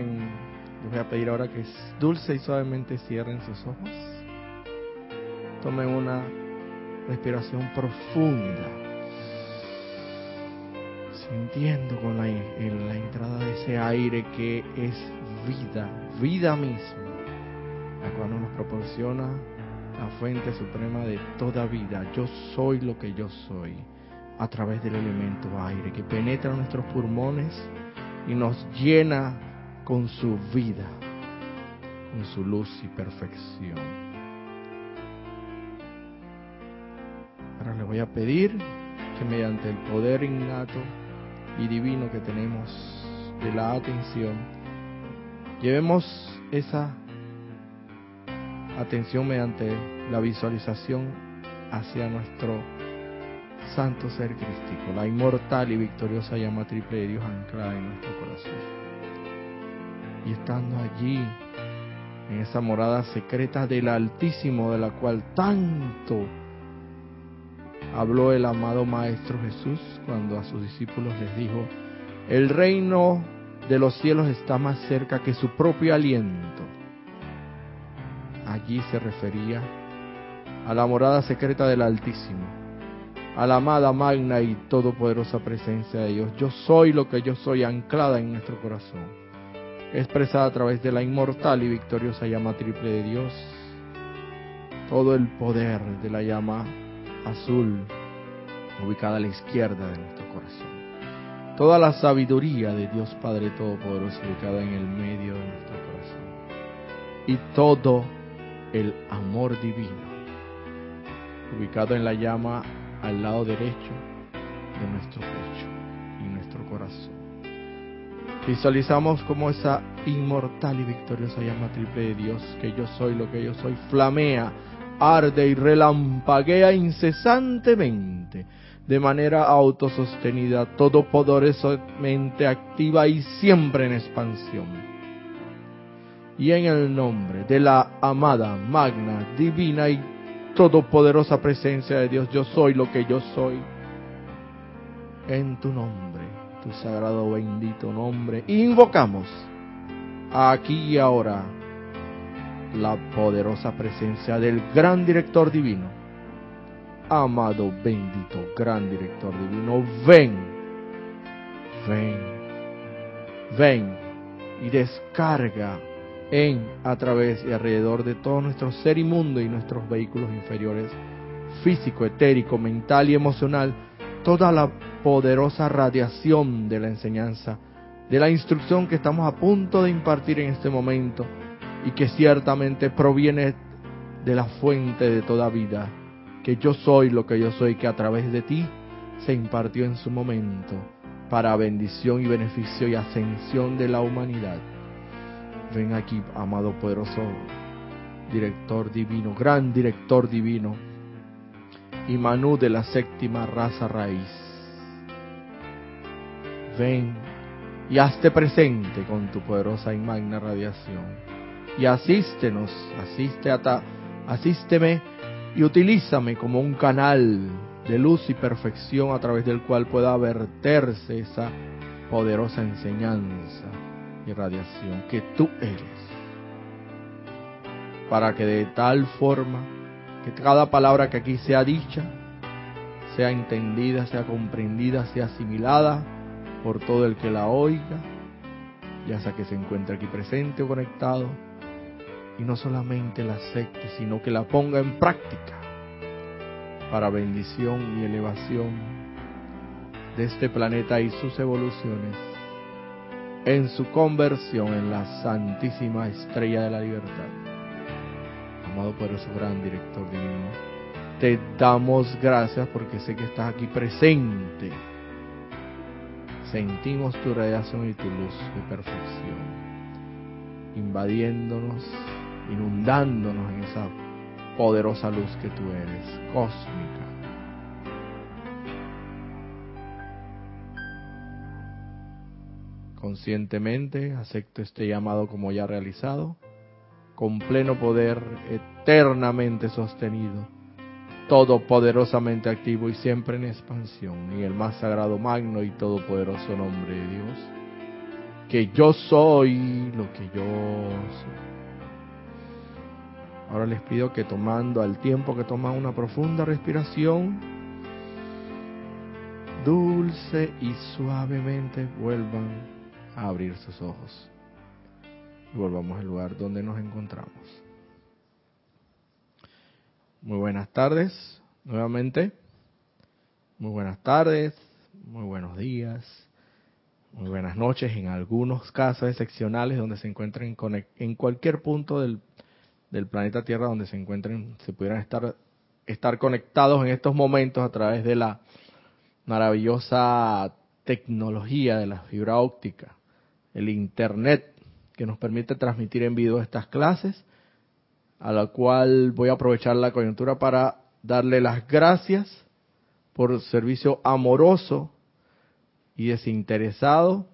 les voy a pedir ahora que dulce y suavemente cierren sus ojos. Tomen una respiración profunda, sintiendo con la, la entrada de ese aire que es vida, vida misma, la cual nos proporciona la fuente suprema de toda vida. Yo soy lo que yo soy a través del elemento aire que penetra nuestros pulmones y nos llena con su vida, con su luz y perfección. Ahora le voy a pedir que mediante el poder innato y divino que tenemos de la atención, llevemos esa atención mediante la visualización hacia nuestro santo ser crístico, la inmortal y victoriosa llama triple de Dios anclada en nuestro corazón. Y estando allí, en esa morada secreta del Altísimo, de la cual tanto habló el amado Maestro Jesús cuando a sus discípulos les dijo, el reino de los cielos está más cerca que su propio aliento. Allí se refería a la morada secreta del Altísimo, a la amada magna y todopoderosa presencia de Dios. Yo soy lo que yo soy anclada en nuestro corazón, expresada a través de la inmortal y victoriosa llama triple de Dios. Todo el poder de la llama azul ubicada a la izquierda de nuestro corazón. Toda la sabiduría de Dios Padre Todopoderoso ubicada en el medio de nuestro corazón. Y todo el amor divino ubicado en la llama al lado derecho de nuestro pecho y nuestro corazón. Visualizamos como esa inmortal y victoriosa llama triple de Dios, que yo soy lo que yo soy, flamea, arde y relampaguea incesantemente, de manera autosostenida, todopoderosamente activa y siempre en expansión. Y en el nombre de la amada, magna, divina y todopoderosa presencia de Dios, yo soy lo que yo soy. En tu nombre, tu sagrado bendito nombre, invocamos aquí y ahora la poderosa presencia del gran director divino. Amado, bendito, gran director divino, ven, ven, ven y descarga en, a través y alrededor de todo nuestro ser inmundo y nuestros vehículos inferiores, físico, etérico, mental y emocional, toda la poderosa radiación de la enseñanza, de la instrucción que estamos a punto de impartir en este momento y que ciertamente proviene de la fuente de toda vida, que yo soy lo que yo soy, que a través de ti se impartió en su momento para bendición y beneficio y ascensión de la humanidad. Ven aquí, amado poderoso director divino, gran director divino, y Manú de la séptima raza raíz. Ven y hazte presente con tu poderosa y magna radiación. Y asístenos, asiste a asísteme y utilízame como un canal de luz y perfección a través del cual pueda verterse esa poderosa enseñanza y radiación que tú eres. Para que de tal forma que cada palabra que aquí sea dicha, sea entendida, sea comprendida, sea asimilada por todo el que la oiga, ya sea que se encuentre aquí presente o conectado, y no solamente la acepte, sino que la ponga en práctica para bendición y elevación de este planeta y sus evoluciones en su conversión en la santísima estrella de la libertad. Amado poderoso gran director divino, te damos gracias porque sé que estás aquí presente. Sentimos tu radiación y tu luz de perfección, invadiéndonos, inundándonos en esa poderosa luz que tú eres, cósmica. Conscientemente acepto este llamado como ya realizado, con pleno poder eternamente sostenido, todopoderosamente activo y siempre en expansión, en el más sagrado, magno y todopoderoso nombre de Dios, que yo soy lo que yo soy. Ahora les pido que tomando al tiempo que toman una profunda respiración, dulce y suavemente vuelvan a abrir sus ojos. Y volvamos al lugar donde nos encontramos. Muy buenas tardes, nuevamente. Muy buenas tardes, muy buenos días, muy buenas noches en algunos casos excepcionales donde se encuentren en cualquier punto del, planeta Tierra donde se encuentren, se pudieran estar, estar conectados en estos momentos a través de la maravillosa tecnología de la fibra óptica, el Internet, que nos permite transmitir en vivo estas clases, a la cual voy a aprovechar la coyuntura para darle las gracias por servicio amoroso y desinteresado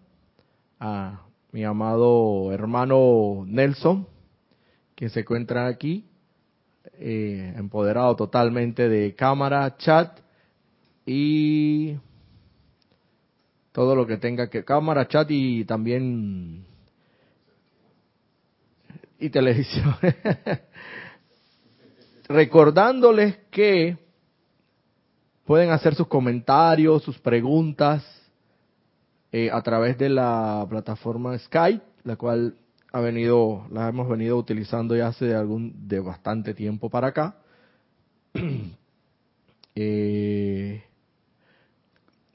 a mi amado hermano Nelson, que se encuentra aquí, eh, empoderado totalmente de cámara, chat y todo lo que tenga que cámara, chat y también y televisión. Recordándoles que pueden hacer sus comentarios, sus preguntas eh, a través de la plataforma Skype, la cual ha venido, la hemos venido utilizando ya hace algún, de bastante tiempo para acá. eh,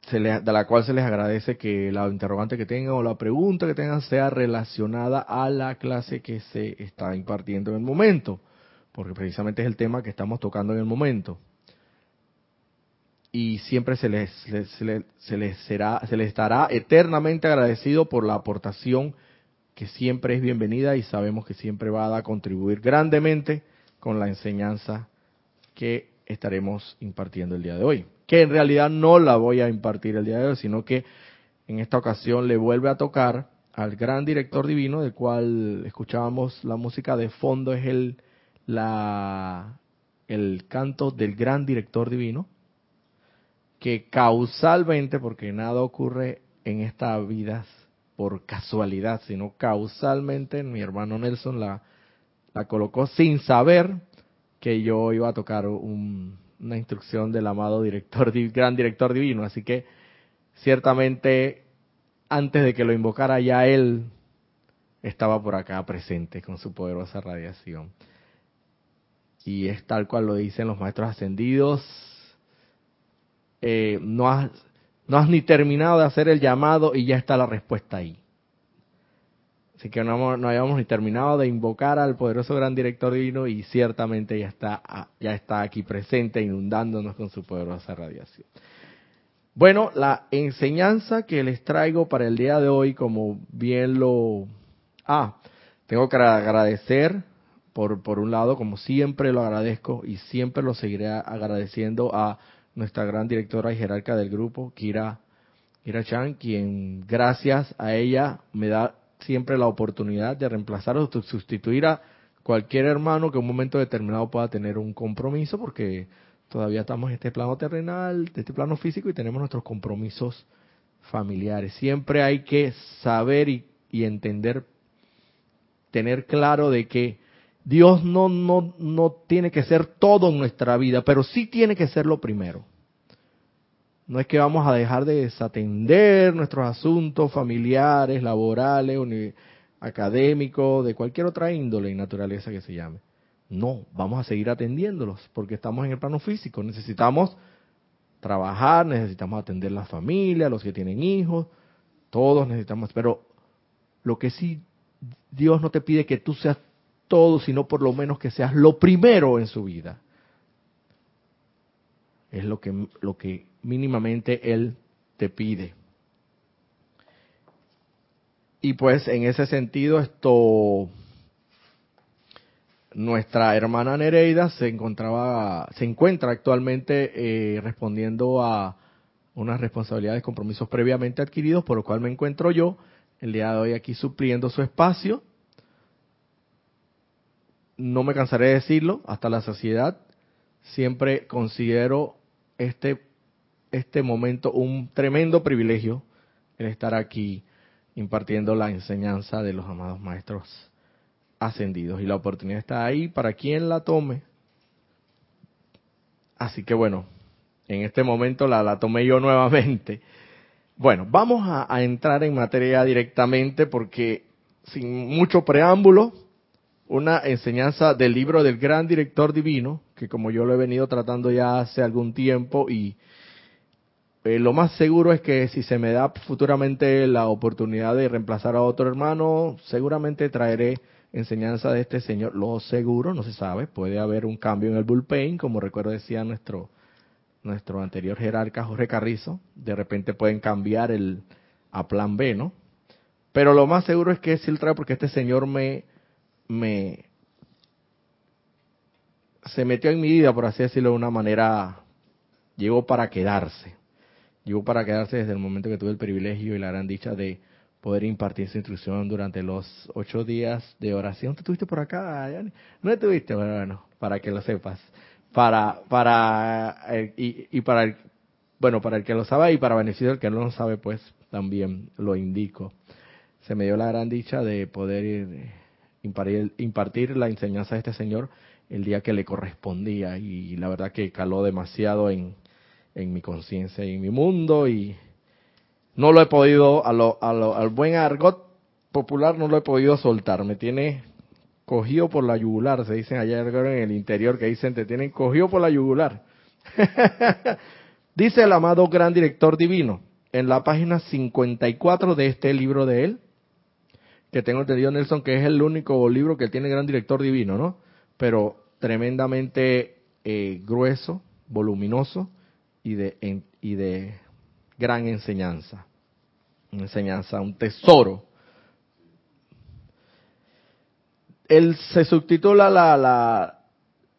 se de la cual se les agradece que la interrogante que tengan o la pregunta que tengan sea relacionada a la clase que se está impartiendo en el momento, porque precisamente es el tema que estamos tocando en el momento y siempre se les, se les, será, se les estará eternamente agradecido por la aportación que siempre es bienvenida y sabemos que siempre va a contribuir grandemente con la enseñanza que estaremos impartiendo el día de hoy. Que en realidad no la voy a impartir el día de hoy, sino que en esta ocasión le vuelve a tocar al gran director divino, del cual escuchábamos la música de fondo, es el, la, el canto del gran director divino, que causalmente, porque nada ocurre en esta vida por casualidad, sino causalmente mi hermano Nelson la, la colocó sin saber que yo iba a tocar una instrucción del amado director, gran director divino. Así que ciertamente antes de que lo invocara ya él estaba por acá presente con su poderosa radiación. Y es tal cual lo dicen los maestros ascendidos, eh, no, has, no has ni terminado de hacer el llamado y ya está la respuesta ahí. Así que no, no hayamos ni terminado de invocar al poderoso gran director divino y ciertamente ya está, ah, ya está aquí presente inundándonos con su poderosa radiación. Bueno, la enseñanza que les traigo para el día de hoy, como bien lo... Ah, tengo que agradecer, por, por un lado, como siempre lo agradezco y siempre lo seguiré agradeciendo a nuestra gran directora y jerarca del grupo, Kira, Kira Chan, quien gracias a ella me da siempre la oportunidad de reemplazar o sustituir a cualquier hermano que en un momento determinado pueda tener un compromiso, porque todavía estamos en este plano terrenal, de este plano físico y tenemos nuestros compromisos familiares. Siempre hay que saber y, y entender, tener claro de que Dios no, no, no tiene que ser todo en nuestra vida, pero sí tiene que ser lo primero. No es que vamos a dejar de desatender nuestros asuntos familiares, laborales, académicos, de cualquier otra índole y naturaleza que se llame. No, vamos a seguir atendiéndolos porque estamos en el plano físico. Necesitamos trabajar, necesitamos atender la familia, los que tienen hijos, todos necesitamos. Pero lo que sí Dios no te pide que tú seas todo, sino por lo menos que seas lo primero en su vida. Es lo que, lo que mínimamente Él te pide. Y pues en ese sentido esto nuestra hermana Nereida se encontraba se encuentra actualmente eh, respondiendo a unas responsabilidades compromisos previamente adquiridos por lo cual me encuentro yo el día de hoy aquí supliendo su espacio no me cansaré de decirlo, hasta la saciedad, siempre considero este, este momento un tremendo privilegio el estar aquí, impartiendo la enseñanza de los amados maestros ascendidos. Y la oportunidad está ahí para quien la tome. Así que bueno, en este momento la, la tomé yo nuevamente. Bueno, vamos a, entrar en materia directamente porque sin mucho preámbulo, una enseñanza del libro del gran director divino, que como yo lo he venido tratando ya hace algún tiempo y eh, lo más seguro es que si se me da futuramente la oportunidad de reemplazar a otro hermano, seguramente traeré enseñanza de este señor. Lo seguro, no se sabe, puede haber un cambio en el bullpen, como recuerdo decía nuestro nuestro anterior jerarca Jorge Carrizo, de repente pueden cambiar el a plan B, ¿no? Pero lo más seguro es que es el trae porque este señor me me se metió en mi vida, por así decirlo de una manera, llegó para quedarse. Llegó para quedarse desde el momento que tuve el privilegio y la gran dicha de poder impartir su instrucción durante los ocho días de oración. ¿Tú estuviste por acá? ¿No estuviste? Bueno, bueno, para que lo sepas para para eh, y, para el, bueno para el que lo sabe y para beneficio del que no lo sabe pues también lo indico se me dio la gran dicha de poder eh, impartir, impartir la enseñanza de este señor el día que le correspondía y la verdad que caló demasiado en, en mi conciencia y en mi mundo y no lo he podido a lo, a lo, al buen argot popular no lo he podido soltar me tiene cogido por la yugular, se dicen allá en el interior que dicen te tienen cogido por la yugular. Dice el amado gran director divino en la página 54 de este libro de él, que tengo entendido Nelson que es el único libro que tiene gran director divino, ¿no? Pero tremendamente eh, grueso, voluminoso y de, y de gran enseñanza. Una enseñanza, un tesoro él se subtitula la, la,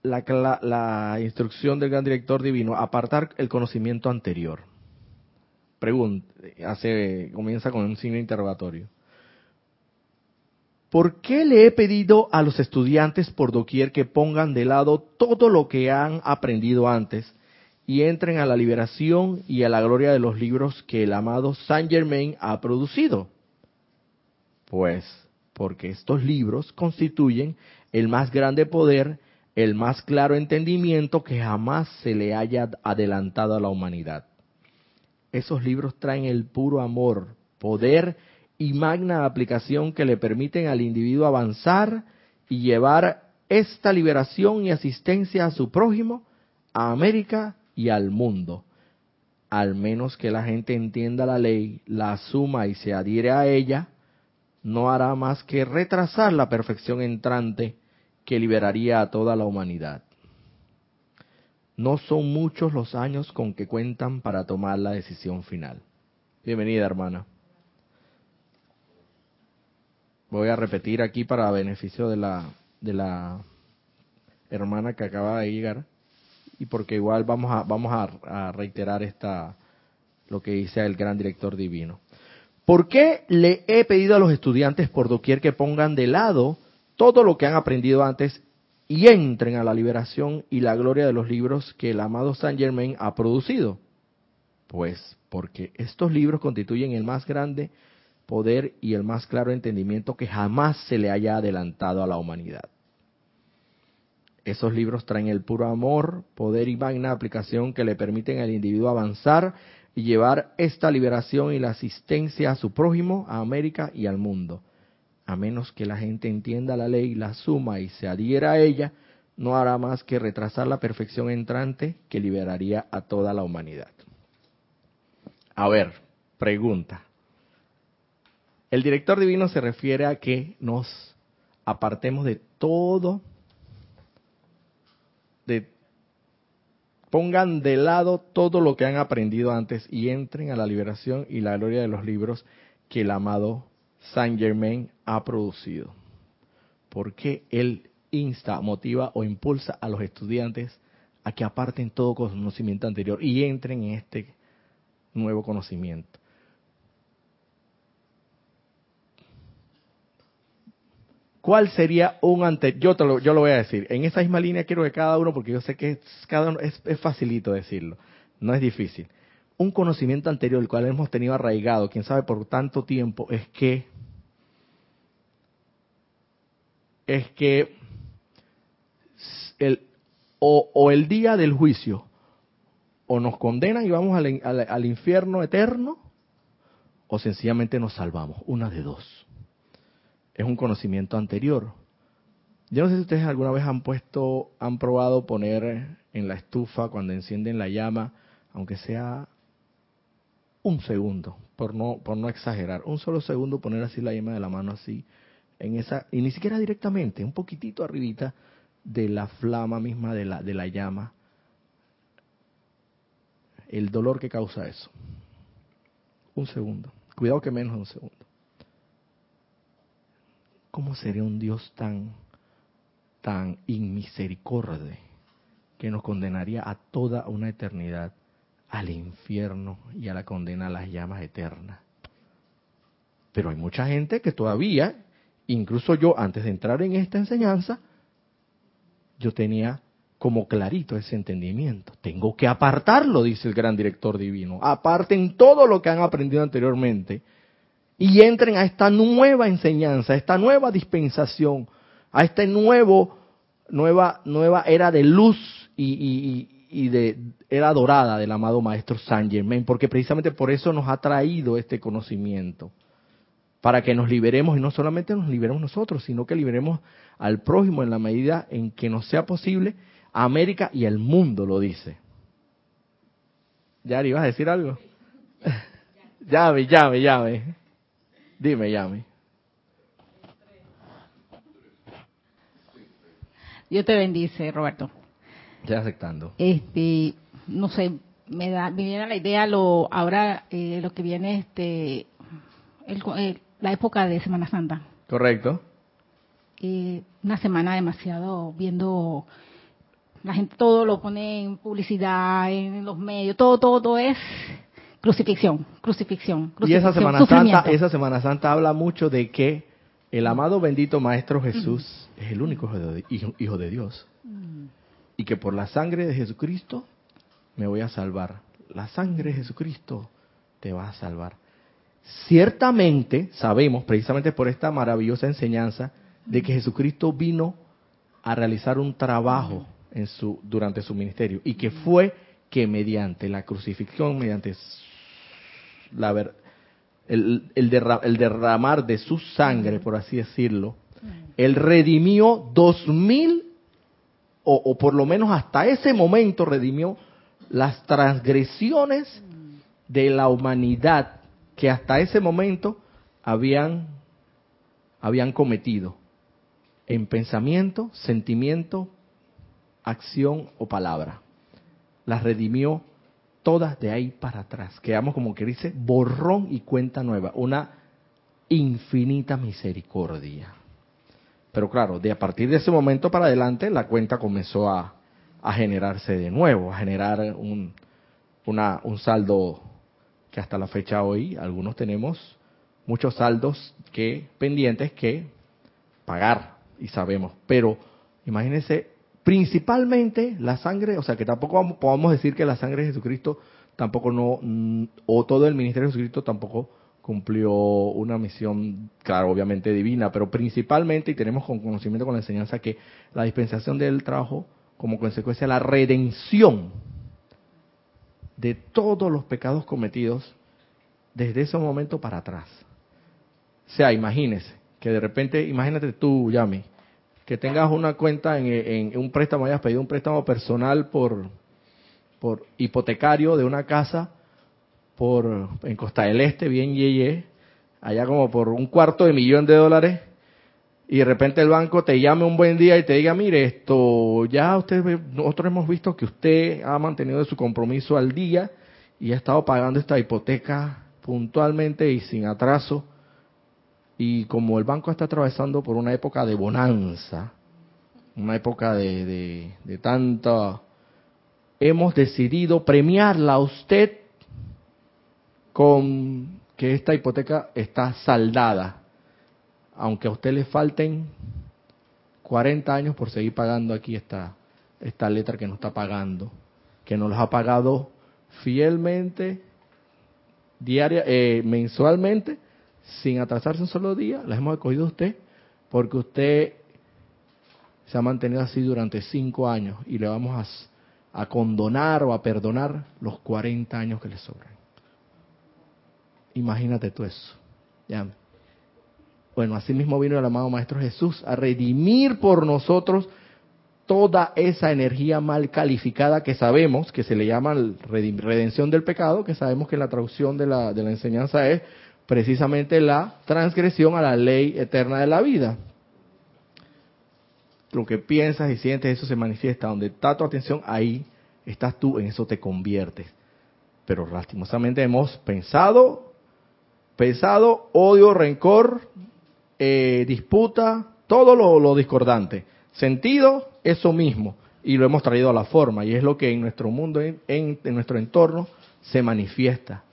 la, la, instrucción del gran director divino, apartar el conocimiento anterior. Pregunta, hace, comienza con un signo interrogatorio. ¿Por qué le he pedido a los estudiantes por doquier que pongan de lado todo lo que han aprendido antes y entren a la liberación y a la gloria de los libros que el amado Saint Germain ha producido? Pues porque estos libros constituyen el más grande poder, el más claro entendimiento que jamás se le haya adelantado a la humanidad. Esos libros traen el puro amor, poder y magna aplicación que le permiten al individuo avanzar y llevar esta liberación y asistencia a su prójimo, a América y al mundo. Al menos que la gente entienda la ley, la asuma y se adhiere a ella, no hará más que retrasar la perfección entrante que liberaría a toda la humanidad. No son muchos los años con que cuentan para tomar la decisión final. Bienvenida, hermana. Voy a repetir aquí para beneficio de la, de la hermana que acaba de llegar y porque igual vamos a, vamos a, reiterar esta, lo que dice el gran director divino. ¿Por qué le he pedido a los estudiantes por doquier que pongan de lado todo lo que han aprendido antes y entren a la liberación y la gloria de los libros que el amado Saint Germain ha producido? Pues porque estos libros constituyen el más grande poder y el más claro entendimiento que jamás se le haya adelantado a la humanidad. Esos libros traen el puro amor, poder y magna aplicación que le permiten al individuo avanzar y llevar esta liberación y la asistencia a su prójimo, a América y al mundo. A menos que la gente entienda la ley, la suma y se adhiera a ella, no hará más que retrasar la perfección entrante que liberaría a toda la humanidad. A ver, pregunta. El director divino se refiere a que nos apartemos de todo, de pongan de lado todo lo que han aprendido antes y entren a la liberación y la gloria de los libros que el amado Saint Germain ha producido. Porque él insta, motiva o impulsa a los estudiantes a que aparten todo conocimiento anterior y entren en este nuevo conocimiento. ¿Cuál sería un ante? Yo, te lo, yo lo voy a decir. En esa misma línea quiero que cada uno, porque yo sé que cada uno es, facilito decirlo, no es difícil. un conocimiento anterior, el cual hemos tenido arraigado, quién sabe por tanto tiempo, es que es que el, o, el día del juicio o nos condenan y vamos al, al infierno eterno o sencillamente nos salvamos, una de dos. Es un conocimiento anterior. Yo no sé si ustedes alguna vez han puesto, han probado poner en la estufa cuando encienden la llama, aunque sea un segundo, por no, por no exagerar, un solo segundo poner así la llama de la mano así, en esa, y ni siquiera directamente, un poquitito arribita de la flama misma de la, de la llama, el dolor que causa eso. Un segundo, cuidado que menos de un segundo. ¿Cómo sería un Dios tan, tan inmisericordia que nos condenaría a toda una eternidad al infierno y a la condena a las llamas eternas. Pero hay mucha gente que todavía, incluso yo antes de entrar en esta enseñanza, yo tenía como clarito ese entendimiento. Tengo que apartarlo, dice el gran director divino. Aparten todo lo que han aprendido anteriormente y entren a esta nueva enseñanza, a esta nueva dispensación, a esta nuevo, nueva, nueva era de luz y, y de era dorada del amado maestro Saint Germain, porque precisamente por eso nos ha traído este conocimiento, para que nos liberemos y no solamente nos liberemos nosotros, sino que liberemos al prójimo en la medida en que nos sea posible. América y el mundo lo dice. Yari, ¿vas a decir algo? llame, llame, llame. Dime, llame. Dios te bendice, Roberto. Ya aceptando. Este, no sé, me da, me viene la idea lo ahora eh, lo que viene este el, la época de Semana Santa. Correcto. Eh, una semana demasiado viendo la gente todo lo pone en publicidad, en los medios, todo todo todo es crucifixión, crucifixión. crucifixión y esa Semana Santa, esa Semana Santa habla mucho de que el amado bendito Maestro Jesús es el único hijo de, Dios. Mm y que por la sangre de Jesucristo me voy a salvar. La sangre de Jesucristo te va a salvar. Ciertamente sabemos, precisamente por esta maravillosa enseñanza, de que Jesucristo vino a realizar un trabajo en su, durante su ministerio y que fue que mediante la crucifixión, mediante la, el, el, derramar de su sangre, por así decirlo, él redimió dos mil o, por lo menos hasta ese momento redimió las transgresiones de la humanidad que hasta ese momento habían, habían cometido en pensamiento, sentimiento, acción o palabra. Las redimió todas de ahí para atrás. Quedamos como que dice borrón y cuenta nueva, una infinita misericordia. Pero claro, de a partir de ese momento para adelante la cuenta comenzó a, generarse de nuevo, a generar un, un saldo que hasta la fecha hoy algunos tenemos muchos saldos que pendientes que pagar y sabemos. Pero imagínense, principalmente la sangre, o sea que tampoco podemos decir que la sangre de Jesucristo tampoco no, mm, o todo el ministerio de Jesucristo tampoco cumplió una misión, claro, obviamente divina, pero principalmente, y tenemos con conocimiento con la enseñanza, que la dispensación del trabajo, como consecuencia, la redención de todos los pecados cometidos desde ese momento para atrás. O sea, imagínese, que de repente, imagínate tú, Yami, que tengas una cuenta en, un préstamo, hayas pedido un préstamo personal por, por hipotecario de una casa por en Costa del Este, bien yeye, allá como por un cuarto de millón de dólares, y de repente el banco te llame un buen día y te diga, mire, esto ya usted, nosotros hemos visto que usted ha mantenido su compromiso al día y ha estado pagando esta hipoteca puntualmente y sin atraso, y como el banco está atravesando por una época de bonanza, una época de, de, de tanta, hemos decidido premiarla a usted con que esta hipoteca está saldada, aunque a usted le falten 40 años por seguir pagando aquí esta, esta letra que no está pagando, que nos ha pagado fielmente, diaria, eh, mensualmente, sin atrasarse un solo día, las hemos acogido a usted, porque usted se ha mantenido así durante cinco años y le vamos a, a condonar o a perdonar los 40 años que le sobran. Imagínate tú eso. Ya. Bueno, así mismo vino el amado Maestro Jesús a redimir por nosotros toda esa energía mal calificada que sabemos que se le llama redención del pecado, que sabemos que la traducción de la, de la enseñanza es precisamente la transgresión a la ley eterna de la vida. Lo que piensas y sientes, eso se manifiesta. Donde está tu atención, ahí estás tú, en eso te conviertes. Pero lastimosamente hemos pensado, pensado, odio, rencor, eh, disputa, todo lo discordante. Sentido, eso mismo. Y lo hemos traído a la forma. Y es lo que en nuestro mundo, en, en, nuestro entorno, se manifiesta.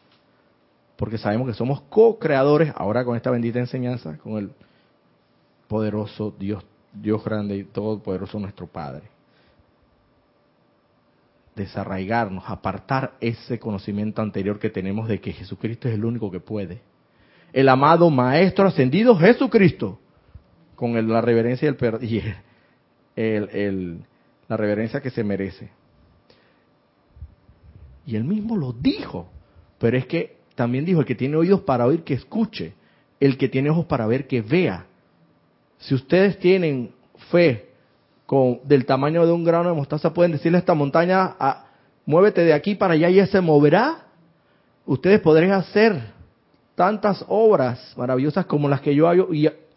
Porque sabemos que somos co-creadores, ahora con esta bendita enseñanza, con el poderoso Dios, Dios grande y todopoderoso nuestro Padre. Desarraigarnos, apartar ese conocimiento anterior que tenemos de que Jesucristo es el único que puede. El amado Maestro ascendido Jesucristo, con la reverencia y el, el, la reverencia que se merece. Y él mismo lo dijo. Pero es que también dijo, el que tiene oídos para oír, que escuche. El que tiene ojos para ver, que vea. Si ustedes tienen fe con, del tamaño de un grano de mostaza, pueden decirle a esta montaña, ah, muévete de aquí para allá y ella se moverá. Ustedes podrán hacer tantas obras maravillosas como las que yo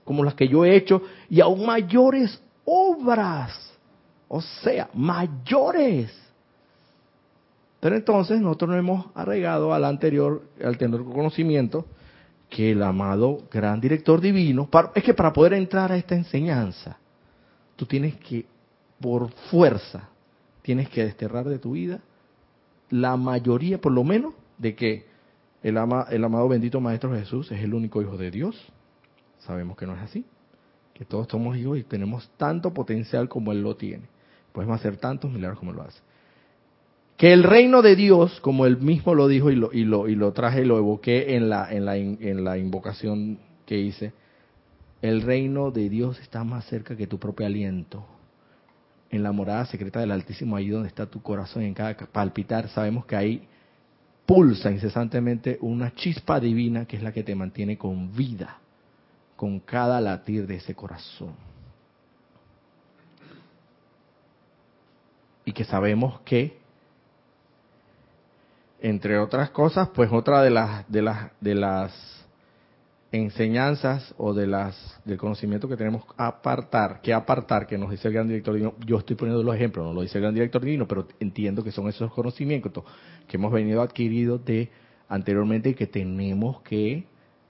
como las que yo he hecho y aún mayores obras, o sea, mayores. Pero entonces nosotros nos hemos arraigado al anterior, al tener conocimiento, que el amado gran director divino, es que para poder entrar a esta enseñanza, tú tienes que, por fuerza, tienes que desterrar de tu vida la mayoría, por lo menos, de que el, ama, el amado bendito Maestro Jesús es el único Hijo de Dios. Sabemos que no es así que todos somos hijos y tenemos tanto potencial como Él lo tiene. Podemos hacer tantos milagros como lo hace. Que el reino de Dios, como Él mismo lo dijo y lo, y lo, y lo traje y lo evoqué en la, en, la, en la invocación que hice, el reino de Dios está más cerca que tu propio aliento. En la morada secreta del Altísimo, ahí donde está tu corazón, en cada palpitar, sabemos que ahí pulsa incesantemente una chispa divina que es la que te mantiene con vida con cada latir de ese corazón. Y que sabemos que, entre otras cosas, pues otra de las, de las, de las enseñanzas o de las del conocimiento que tenemos apartar, que apartar, que nos dice el gran director divino, yo estoy poniendo los ejemplos, no lo dice el gran director divino, pero entiendo que son esos conocimientos que hemos venido adquiridos de anteriormente y que tenemos que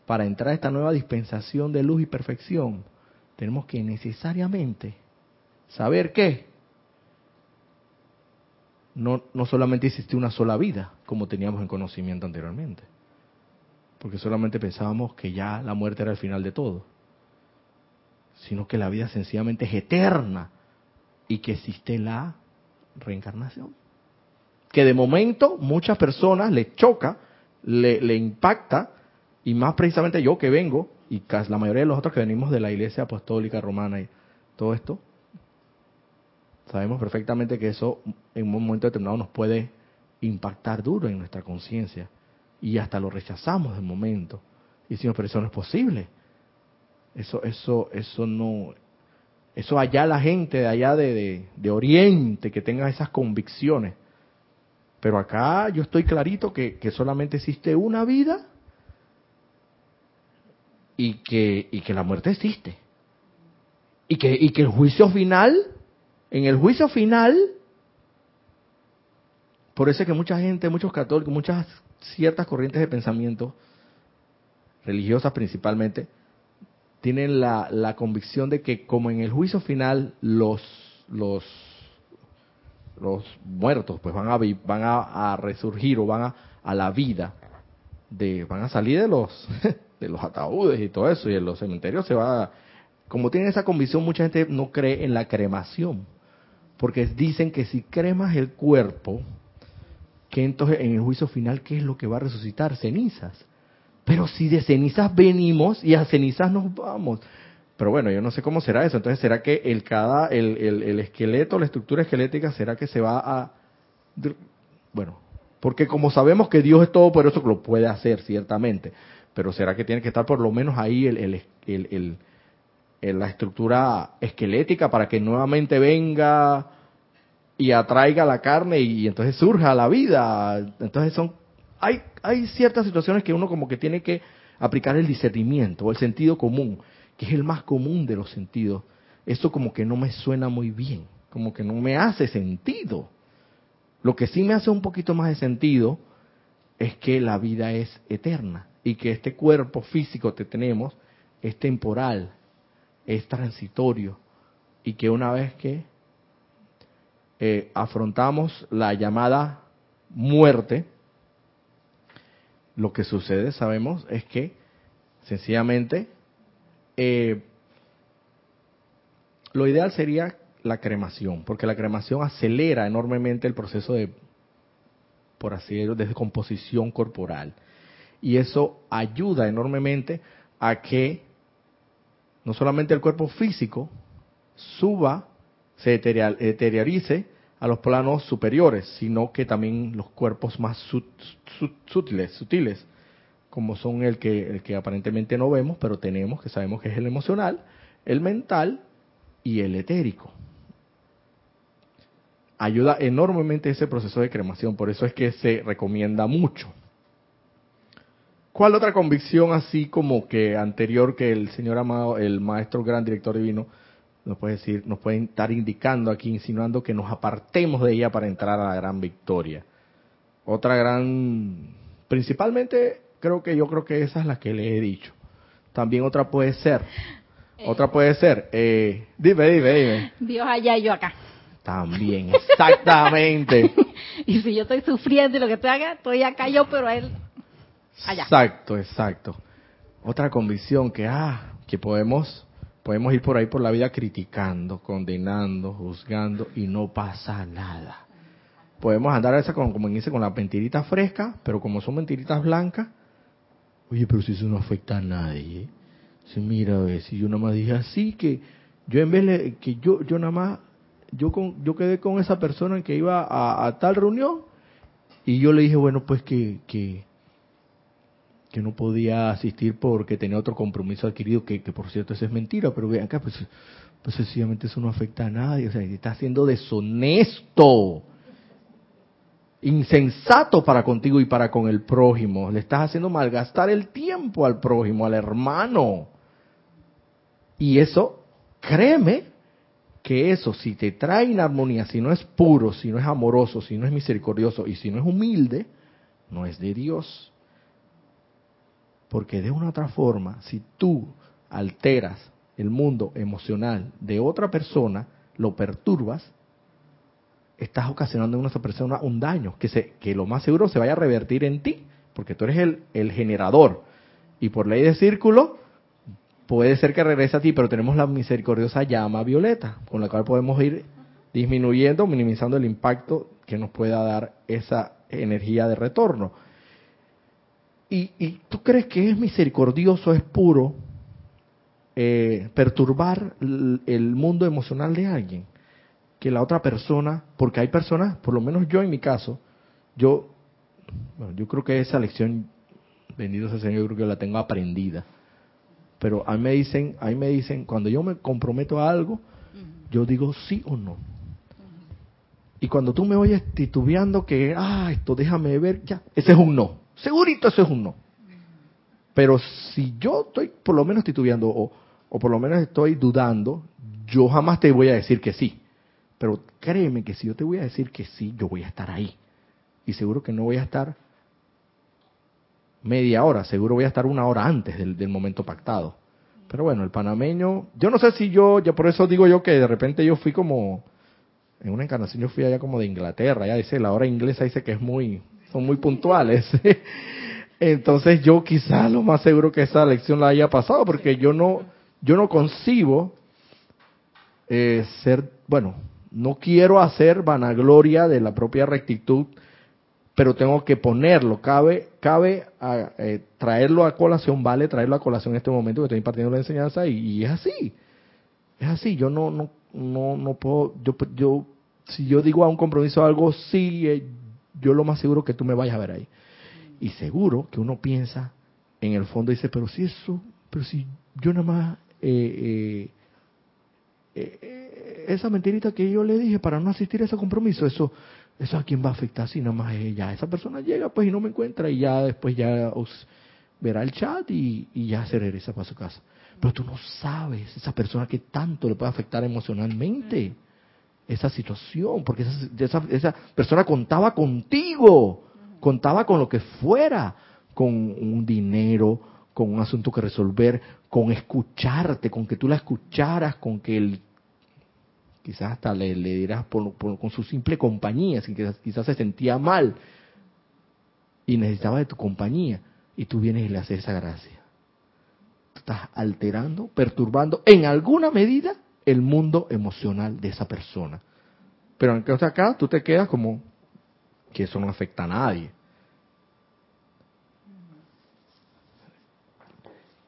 para entrar a esta nueva dispensación de luz y perfección, tenemos que necesariamente saber que no, no solamente existe una sola vida, como teníamos en conocimiento anteriormente, porque solamente pensábamos que ya la muerte era el final de todo, sino que la vida sencillamente es eterna y que existe la reencarnación. Que de momento muchas personas le choca, le, le impacta, y más precisamente yo que vengo, y casi la mayoría de los otros que venimos de la iglesia apostólica romana y todo esto, sabemos perfectamente que eso en un momento determinado nos puede impactar duro en nuestra conciencia. Y hasta lo rechazamos de momento. Y decimos, pero eso no es posible. Eso, eso, eso no, eso allá la gente de allá de, de, Oriente que tenga esas convicciones. Pero acá yo estoy clarito que, que solamente existe una vida y que, y que la muerte existe. Y que, y que el juicio final, en el juicio final, por eso es que mucha gente, muchos católicos, muchas ciertas corrientes de pensamiento, religiosas principalmente, tienen la, la convicción de que como en el juicio final los, los, los muertos pues van a, van a, resurgir o van a, a la vida, de, van a salir de los de los ataúdes y todo eso, y en los cementerios se va... Como tienen esa convicción, mucha gente no cree en la cremación, porque dicen que si cremas el cuerpo, que entonces en el juicio final, ¿qué es lo que va a resucitar? Cenizas. Pero si de cenizas venimos y a cenizas nos vamos. Pero bueno, yo no sé cómo será eso. Entonces, ¿será que el cada el, el, el esqueleto, la estructura esquelética, será que se va a bueno, porque como sabemos que Dios es todo por eso lo puede hacer ciertamente, pero será que tiene que estar por lo menos ahí el, el, el la estructura esquelética para que nuevamente venga y atraiga la carne y, entonces surja la vida. Entonces son hay hay ciertas situaciones que uno como que tiene que aplicar el discernimiento o el sentido común que es el más común de los sentidos, eso como que no me suena muy bien, como que no me hace sentido. Lo que sí me hace un poquito más de sentido es que la vida es eterna y que este cuerpo físico que tenemos es temporal, es transitorio y que una vez que eh, afrontamos la llamada muerte, lo que sucede, sabemos, es que sencillamente eh, lo ideal sería la cremación, porque la cremación acelera enormemente el proceso de, por así decirlo, de descomposición corporal. Y eso ayuda enormemente a que no solamente el cuerpo físico suba, se deteriorice a los planos superiores, sino que también los cuerpos más sutiles, sutiles como son el que, el que aparentemente no vemos, pero tenemos, que sabemos que es el emocional, el mental y el etérico. Ayuda enormemente ese proceso de cremación, por eso es que se recomienda mucho. ¿Cuál otra convicción así como que anterior que el señor amado, el maestro gran director divino, nos puede decir, nos puede estar indicando aquí, insinuando que nos apartemos de ella para entrar a la gran victoria? Otra gran, principalmente creo que yo creo que esa es la que le he dicho. También otra puede ser, eh. otra puede ser, eh, dime, dime, dime. Dios allá y yo acá. También, exactamente. y si yo estoy sufriendo y lo que te haga, estoy acá yo, pero él Exacto, exacto. Otra convicción que, ah, que podemos, podemos ir por ahí por la vida criticando, condenando, juzgando y no pasa nada. Podemos andar esa con, como dice, con la mentirita fresca, pero como son mentiritas blancas, Oye, pero si eso no afecta a nadie. Si mira, a si yo nada más dije así, que yo en vez de que yo, yo nada más, yo con, yo quedé con esa persona que iba a, tal reunión y yo le dije, bueno, pues que, que, que no podía asistir porque tenía otro compromiso adquirido, que, por cierto eso es mentira, pero vean acá, pues, pues sencillamente eso no afecta a nadie, o sea, está siendo deshonesto insensato para contigo y para con el prójimo. Le estás haciendo malgastar el tiempo al prójimo, al hermano. Y eso, créeme, que eso, si te trae inarmonía, si no es puro, si no es amoroso, si no es misericordioso y si no es humilde, no es de Dios. Porque de una otra forma, si tú alteras el mundo emocional de otra persona, lo perturbas, estás ocasionando en esa persona un daño que, se, que lo más seguro se vaya a revertir en ti, porque tú eres el, el generador. Y por ley de círculo, puede ser que regrese a ti, pero tenemos la misericordiosa llama violeta, con la cual podemos ir disminuyendo, minimizando el impacto que nos pueda dar esa energía de retorno. ¿Y, y tú crees que es misericordioso, es puro eh, perturbar el mundo emocional de alguien? que la otra persona, porque hay personas, por lo menos yo en mi caso, yo, bueno, yo creo que esa lección, bendito sea el Señor, yo creo que la tengo aprendida. Pero a mí me dicen, a mí me dicen, cuando yo me comprometo a algo, yo digo sí o no. Y cuando tú me oyes titubeando que, ah, esto déjame ver, ya, ese es un no. Segurito ese es un no. Pero si yo estoy por lo menos titubeando o, o por lo menos estoy dudando, yo jamás te voy a decir que sí. Pero créeme que si yo te voy a decir que sí, yo voy a estar ahí. Y seguro que no voy a estar media hora, seguro voy a estar una hora antes del, momento pactado. Pero bueno, el panameño, yo no sé si yo, ya por eso digo yo que de repente yo fui como, en una encarnación yo fui allá como de Inglaterra, ya dice, la hora inglesa dice que es muy, son muy puntuales. Entonces yo quizás lo más seguro que esa lección la haya pasado, porque yo no, yo no concibo eh, ser, bueno, no quiero hacer vanagloria de la propia rectitud, pero tengo que ponerlo. Cabe, cabe a, eh, traerlo a colación, vale traerlo a colación en este momento que estoy impartiendo la enseñanza y, es así. Es así. Yo no, no, no, no puedo, yo, yo, si yo digo a un compromiso algo, sí, eh, yo lo más seguro que tú me vayas a ver ahí. Y seguro que uno piensa en el fondo y dice, pero si eso, pero si yo nada más, eh, esa mentirita que yo le dije para no asistir a ese compromiso, eso, eso a quién va a afectar si nada más ella. Esa persona llega pues y no me encuentra y ya después ya verá el chat y, ya se regresa para su casa. Pero tú no sabes esa persona que tanto le puede afectar emocionalmente esa situación, porque esa, esa, persona contaba contigo, contaba con lo que fuera, con un dinero, con un asunto que resolver, con escucharte, con que tú la escucharas, con que el quizás hasta le, dirás con su simple compañía, sin que quizás se sentía mal y necesitaba de tu compañía y tú vienes y le haces esa gracia. Estás alterando, perturbando en alguna medida el mundo emocional de esa persona. Pero aunque acá tú te quedas como que eso no afecta a nadie.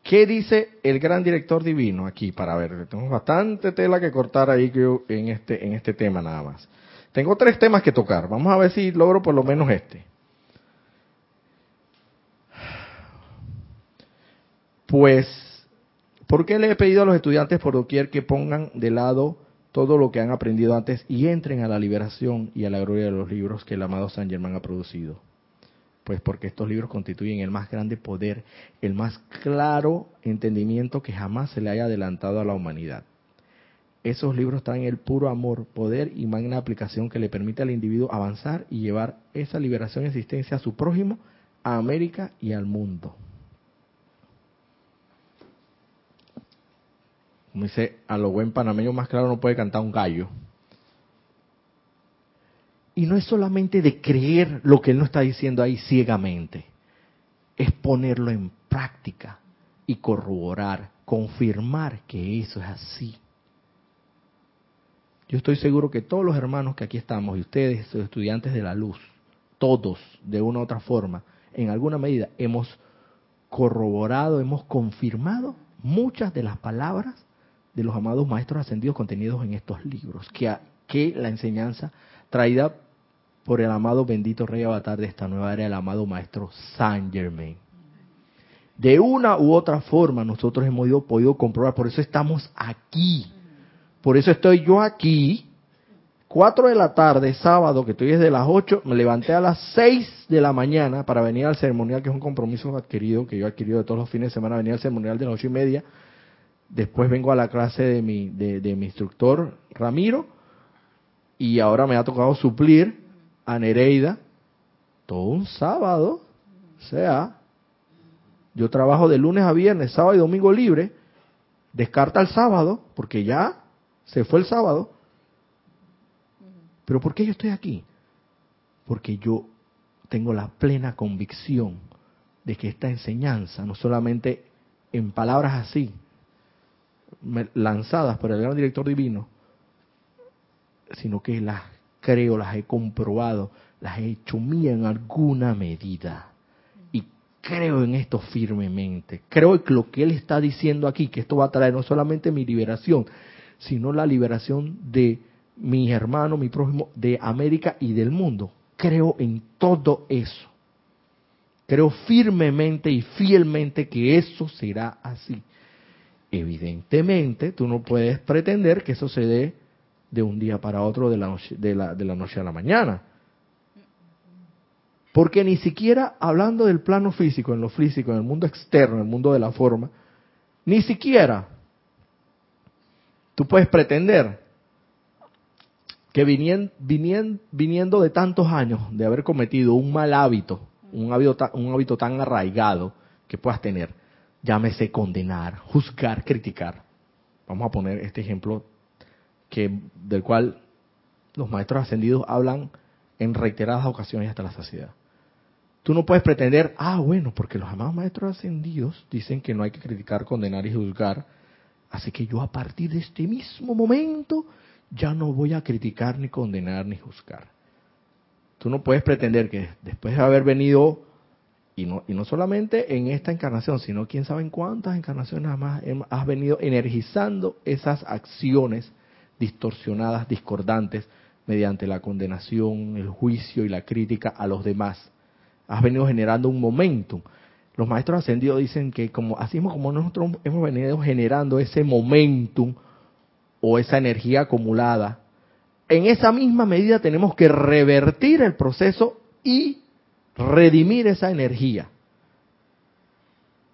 ¿Qué dice el gran director divino aquí? Para ver, tengo bastante tela que cortar ahí en este, en este tema nada más. Tengo tres temas que tocar. Vamos a ver si logro por lo menos este. Pues, ¿por qué le he pedido a los estudiantes por doquier que pongan de lado todo lo que han aprendido antes y entren a la liberación y a la gloria de los libros que el amado San Germán ha producido? Pues porque estos libros constituyen el más grande poder, el más claro entendimiento que jamás se le haya adelantado a la humanidad. Esos libros traen el puro amor, poder y magna aplicación que le permite al individuo avanzar y llevar esa liberación y existencia a su prójimo, a América y al mundo. Como dice, a lo buen panameño más claro no puede cantar un gallo. Y no es solamente de creer lo que él nos está diciendo ahí ciegamente, es ponerlo en práctica y corroborar, confirmar que eso es así. Yo estoy seguro que todos los hermanos que aquí estamos y ustedes, estudiantes de la luz, todos de una u otra forma, en alguna medida hemos corroborado, hemos confirmado muchas de las palabras de los amados maestros ascendidos contenidos en estos libros, que, la enseñanza traída por el amado bendito Rey Avatar de esta nueva era, el amado Maestro Saint Germain. De una u otra forma nosotros hemos podido comprobar, por eso estamos aquí. Por eso estoy yo aquí, 4 de la tarde, sábado, que estoy desde las 8, me levanté a las 6 de la mañana para venir al ceremonial, que es un compromiso adquirido, que yo he adquirido de todos los fines de semana, venir al ceremonial de las 8 y media. Después vengo a la clase de mi, de mi instructor Ramiro, y ahora me ha tocado suplir a Nereida todo un sábado. O sea, yo trabajo de lunes a viernes, sábado y domingo libre. Descarta el sábado, porque ya se fue el sábado. Pero ¿por qué yo estoy aquí? Porque yo tengo la plena convicción de que esta enseñanza, no solamente en palabras así, lanzadas por el gran director divino, sino que las creo, las he comprobado, las he hecho mía en alguna medida. Y creo en esto firmemente. Creo que lo que él está diciendo aquí, que esto va a traer no solamente mi liberación, sino la liberación de mi hermano, mi prójimo, de América y del mundo. Creo en todo eso. Creo firmemente y fielmente que eso será así. Evidentemente, tú no puedes pretender que eso se dé de un día para otro, de la noche, de la, de la noche a la mañana. Porque ni siquiera hablando del plano físico, en lo físico, en el mundo externo, en el mundo de la forma, ni siquiera tú puedes pretender que viniendo, viniendo de tantos años de haber cometido un mal hábito, un hábito, un hábito tan arraigado que puedas tener, llámese condenar, juzgar, criticar. Vamos a poner este ejemplo que del cual los maestros ascendidos hablan en reiteradas ocasiones hasta la saciedad. Tú no puedes pretender, ah, bueno, porque los amados maestros ascendidos dicen que no hay que criticar, condenar y juzgar, así que yo a partir de este mismo momento ya no voy a criticar ni condenar ni juzgar. Tú no puedes pretender que después de haber venido, y no, y no solamente en esta encarnación, sino quién sabe en cuántas encarnaciones más has venido energizando esas acciones distorsionadas, discordantes, mediante la condenación, el juicio y la crítica a los demás. Has venido generando un momentum. Los maestros ascendidos dicen que como así como nosotros hemos venido generando ese momentum o esa energía acumulada, en esa misma medida tenemos que revertir el proceso y redimir esa energía.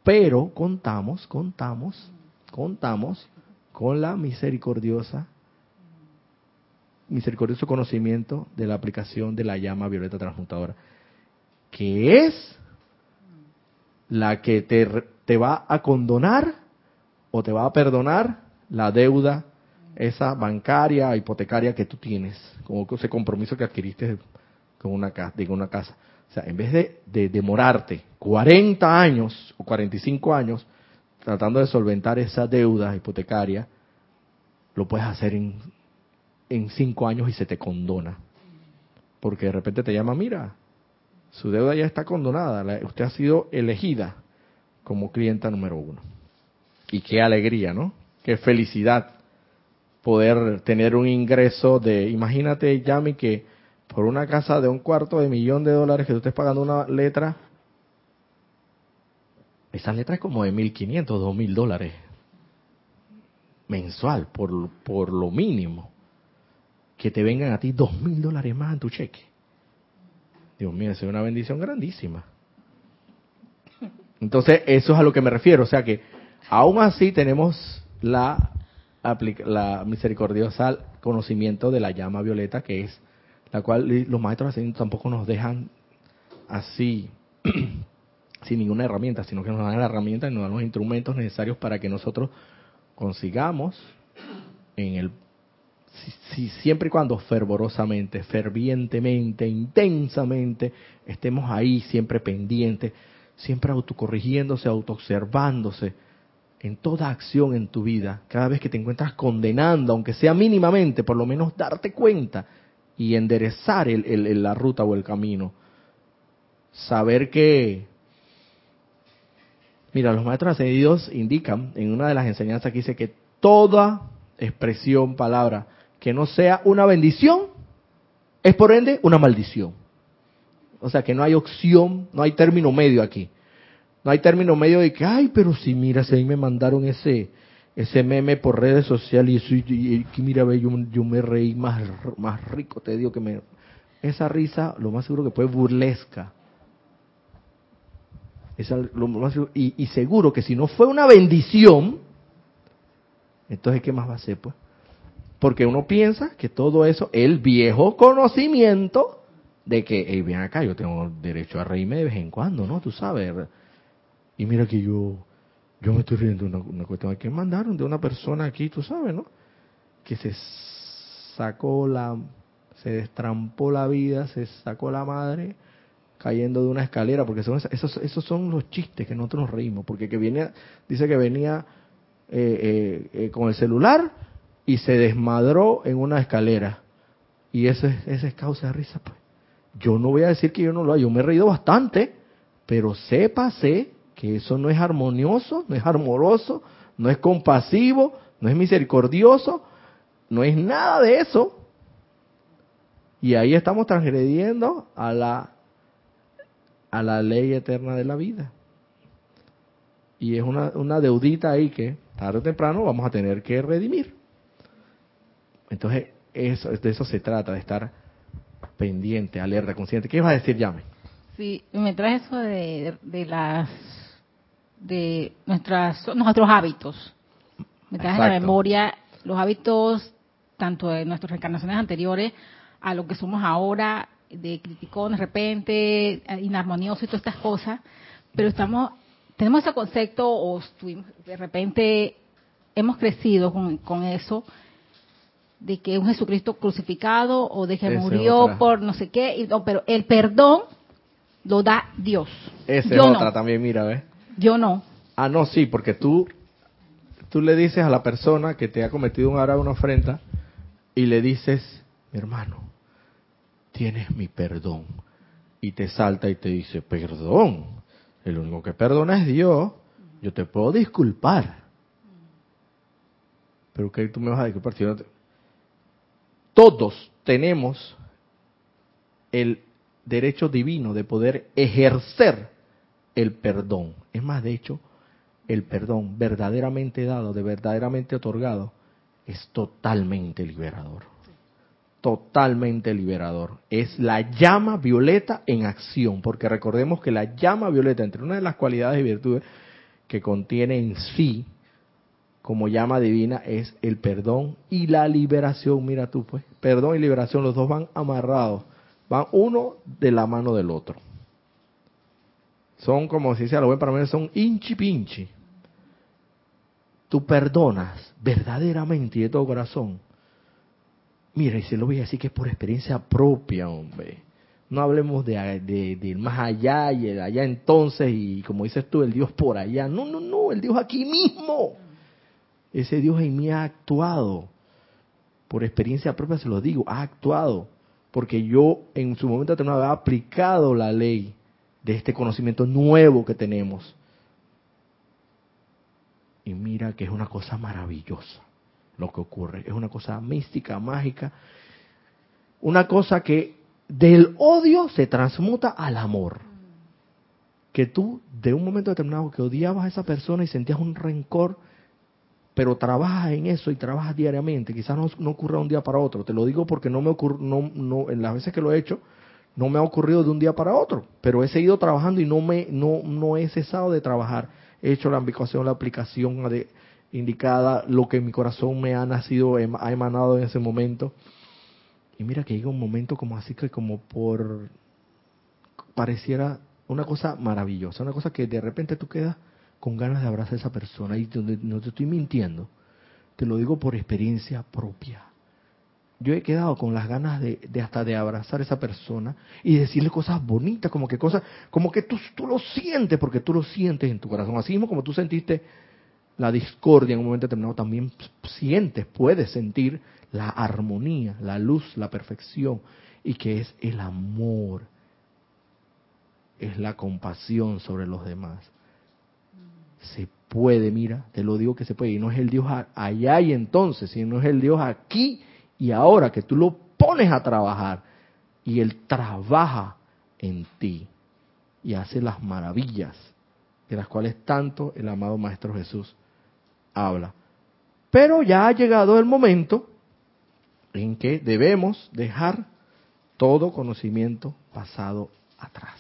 Pero contamos, contamos, contamos con la misericordiosa misericordioso conocimiento de la aplicación de la llama violeta transmutadora, que es la que te, te va a condonar o te va a perdonar la deuda esa bancaria, hipotecaria que tú tienes, como ese compromiso que adquiriste con una, con una casa. O sea, en vez de, demorarte 40 años o 45 años tratando de solventar esa deuda hipotecaria, lo puedes hacer en, en 5 años y se te condona. Porque de repente te llama, mira, su deuda ya está condonada, usted ha sido elegida como clienta número uno. Y qué alegría, ¿no? Qué felicidad poder tener un ingreso de, imagínate, Yami, que por una casa de un cuarto de millón de dólares que tú estés pagando una letra, esa letra es como de 1.500, 2.000 dólares mensual, por, por lo mínimo. Que te vengan a ti 2.000 dólares más en tu cheque. Dios mío, es una bendición grandísima. Entonces, eso es a lo que me refiero. O sea que, aún así tenemos la la misericordiosa conocimiento de la llama violeta, que es la cual los maestros ascendidos tampoco nos dejan así, sin ninguna herramienta, sino que nos dan la herramienta y nos dan los instrumentos necesarios para que nosotros consigamos en el si, siempre y cuando fervorosamente, fervientemente, intensamente, estemos ahí siempre pendientes, siempre autocorrigiéndose, autoobservándose, en toda acción en tu vida, cada vez que te encuentras condenando, aunque sea mínimamente, por lo menos darte cuenta y enderezar el, la ruta o el camino. Saber que, mira, los maestros ascendidos indican en una de las enseñanzas que dice que toda expresión, palabra, que no sea una bendición, es por ende una maldición. O sea que no hay opción, no hay término medio aquí. No hay término medio de que, ay, pero si mira, si ahí me mandaron ese ese meme por redes sociales y, y, y mira, yo, yo, me reí más, más rico, te digo que me... Esa risa, lo más seguro que fue burlesca. Esa, y seguro que si no fue una bendición, entonces ¿qué más va a ser pues? Porque uno piensa que todo eso, el viejo conocimiento de que, hey, ven acá, yo tengo derecho a reírme de vez en cuando, ¿no? Tú sabes, y mira que yo, yo me estoy riendo una, una cuestión que mandaron de una persona aquí, tú sabes, ¿no? Que se sacó la, se destrampó la vida, se sacó la madre cayendo de una escalera, porque son esos, esos son los chistes que nosotros nos reímos, porque que viene, dice que venía eh, eh, eh, con el celular y se desmadró en una escalera. Y ese, ese es causa de risa, pues. Yo no voy a decir que yo no lo hago, yo me he reído bastante, pero sépase que eso no es armonioso, no es amoroso, no es compasivo, no es misericordioso, no es nada de eso. Y ahí estamos transgrediendo a la a la ley eterna de la vida. Y es una, una deudita ahí que tarde o temprano vamos a tener que redimir. Entonces, eso, de eso se trata, de estar pendiente, alerta, consciente. ¿Qué ibas a decir, Yame? Sí, me trae eso de, de las de nuestras, nuestros hábitos. Me traes en la memoria los hábitos tanto de nuestras reencarnaciones anteriores a lo que somos ahora, de criticón de repente, inarmonioso y todas estas cosas, pero estamos, tenemos ese concepto o de repente hemos crecido con, con eso de que un Jesucristo crucificado o de que murió por no sé qué, y, pero el perdón lo da Dios. Esa es otra también, mira, ¿ves? Yo no. Ah, no, sí, porque tú, tú le dices a la persona que te ha cometido un ahora una ofrenda y le dices, mi hermano, tienes mi perdón. Y te salta y te dice, perdón. El único que perdona es Dios. Yo te puedo disculpar. Pero que tú me vas a disculpar si. Todos tenemos el derecho divino de poder ejercer el perdón. Es más, de hecho, el perdón verdaderamente dado, de verdaderamente otorgado, es totalmente liberador. Totalmente liberador. Es la llama violeta en acción, porque recordemos que la llama violeta, entre una de las cualidades y virtudes que contiene en sí, como llama divina, es el perdón y la liberación. Mira tú, pues, perdón y liberación, los dos van amarrados, van uno de la mano del otro. Son como si sea lo buen para mí, son inchi pinchi tú perdonas verdaderamente y de todo corazón, mira, y se lo voy a decir que es por experiencia propia, hombre. No hablemos de, de, más allá y de allá entonces y como dices tú, el Dios por allá. No, no, no, el Dios aquí mismo. Ese Dios en mí ha actuado. Por experiencia propia se lo digo, ha actuado. Porque yo en su momento determinado había aplicado la ley de este conocimiento nuevo que tenemos y mira que es una cosa maravillosa lo que ocurre. Es una cosa mística, mágica. Una cosa que del odio se transmuta al amor. Que tú, de un momento determinado, que odiabas a esa persona y sentías un rencor, pero trabajas en eso y trabajas diariamente. Quizás no, no ocurra un día para otro. Te lo digo porque no me ocurre, no, no, en las veces que lo he hecho, no me ha ocurrido de un día para otro. Pero he seguido trabajando y no me, no, no he cesado de trabajar he hecho la aplicación, la aplicación indicada, lo que mi corazón me ha nacido, em, ha emanado en ese momento. Y mira que llega un momento como así que como por pareciera una cosa maravillosa, una cosa que de repente tú quedas con ganas de abrazar a esa persona y no te estoy mintiendo, te lo digo por experiencia propia. Yo he quedado con las ganas de, hasta de abrazar a esa persona y decirle cosas bonitas, como que cosas, como que tú, tú lo sientes, porque tú lo sientes en tu corazón. Así mismo como tú sentiste la discordia en un momento determinado, también sientes, puedes sentir la armonía, la luz, la perfección, y que es el amor, es la compasión sobre los demás. Se puede, mira, te lo digo que se puede, y no es el Dios allá y entonces, sino es el Dios aquí y ahora que tú lo pones a trabajar y Él trabaja en ti y hace las maravillas de las cuales tanto el amado Maestro Jesús habla. Pero ya ha llegado el momento en que debemos dejar todo conocimiento pasado atrás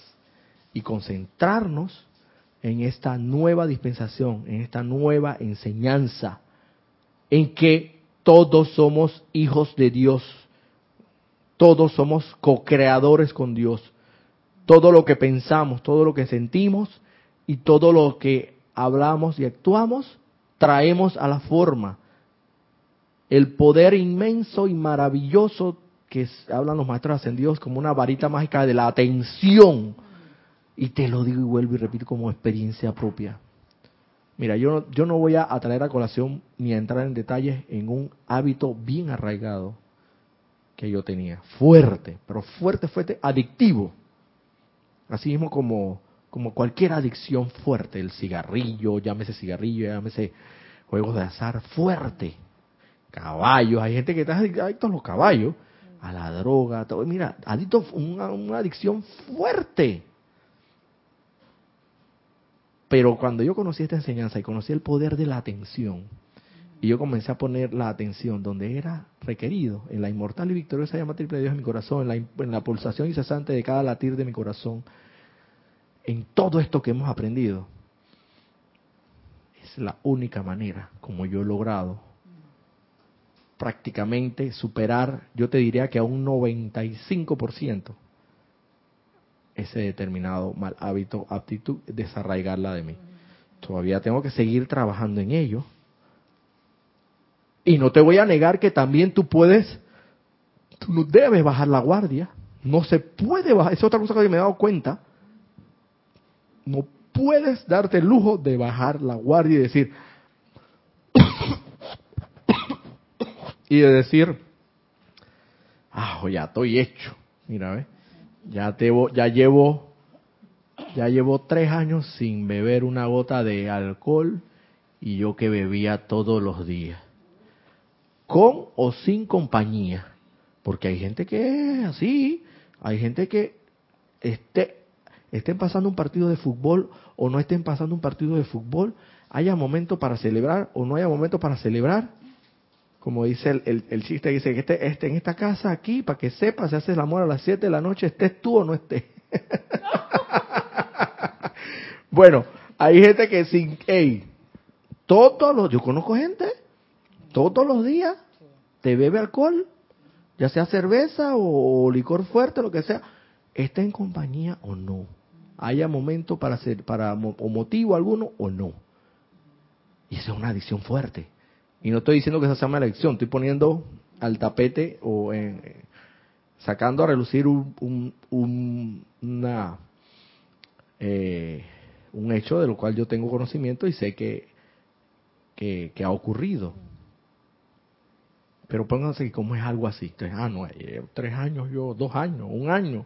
y concentrarnos en esta nueva dispensación, en esta nueva enseñanza, en que todos somos hijos de Dios. Todos somos co-creadores con Dios. Todo lo que pensamos, todo lo que sentimos y todo lo que hablamos y actuamos, traemos a la forma. El poder inmenso y maravilloso que hablan los maestros ascendidos como una varita mágica de la atención. Y te lo digo y vuelvo y repito como experiencia propia. Mira, yo no, yo no voy a traer a colación ni a entrar en detalles en un hábito bien arraigado que yo tenía, fuerte, pero fuerte, fuerte, adictivo. Así mismo como, como cualquier adicción fuerte, el cigarrillo, llámese cigarrillo, llámese juegos de azar, fuerte. Caballos, hay gente que está adicto a los caballos, a la droga, todo. Mira, adicto una, una adicción fuerte. Pero cuando yo conocí esta enseñanza y conocí el poder de la atención, y yo comencé a poner la atención donde era requerido, en la inmortal y victoriosa llama triple de Dios en mi corazón, en la, en la pulsación incesante de cada latir de mi corazón, en todo esto que hemos aprendido, es la única manera como yo he logrado prácticamente superar, yo te diría que a un 95% ese determinado mal hábito, aptitud, desarraigarla de mí. Todavía tengo que seguir trabajando en ello. Y no te voy a negar que también tú puedes, tú no debes bajar la guardia. No se puede bajar, es otra cosa que me he dado cuenta. No puedes darte el lujo de bajar la guardia y decir, y de decir, ah, ya estoy hecho Mira, ¿ves? Ya, te, ya llevo ya llevo tres años sin beber una gota de alcohol y yo que bebía todos los días. Con o sin compañía. Porque hay gente que es así. Hay gente que esté, estén pasando un partido de fútbol o no estén pasando un partido de fútbol. Haya momento para celebrar o no haya momento para celebrar. Como dice el, chiste, dice que este, este, en esta casa aquí, para que sepas, se hace el amor a las 7 de la noche, estés tú o no estés. bueno, hay gente que sin, hey, todos los, yo conozco gente, todos los días, te bebe alcohol, ya sea cerveza o, licor fuerte, lo que sea, está en compañía o no. Haya momento para hacer, para o motivo alguno o no. Y eso es una adicción fuerte. Y no estoy diciendo que esa sea una adicción, estoy poniendo al tapete o sacando a relucir un, un, una, eh, un hecho de lo cual yo tengo conocimiento y sé que, que, ha ocurrido. Pero pónganse cómo es algo así. Ah, no, tres años yo, dos años, un año,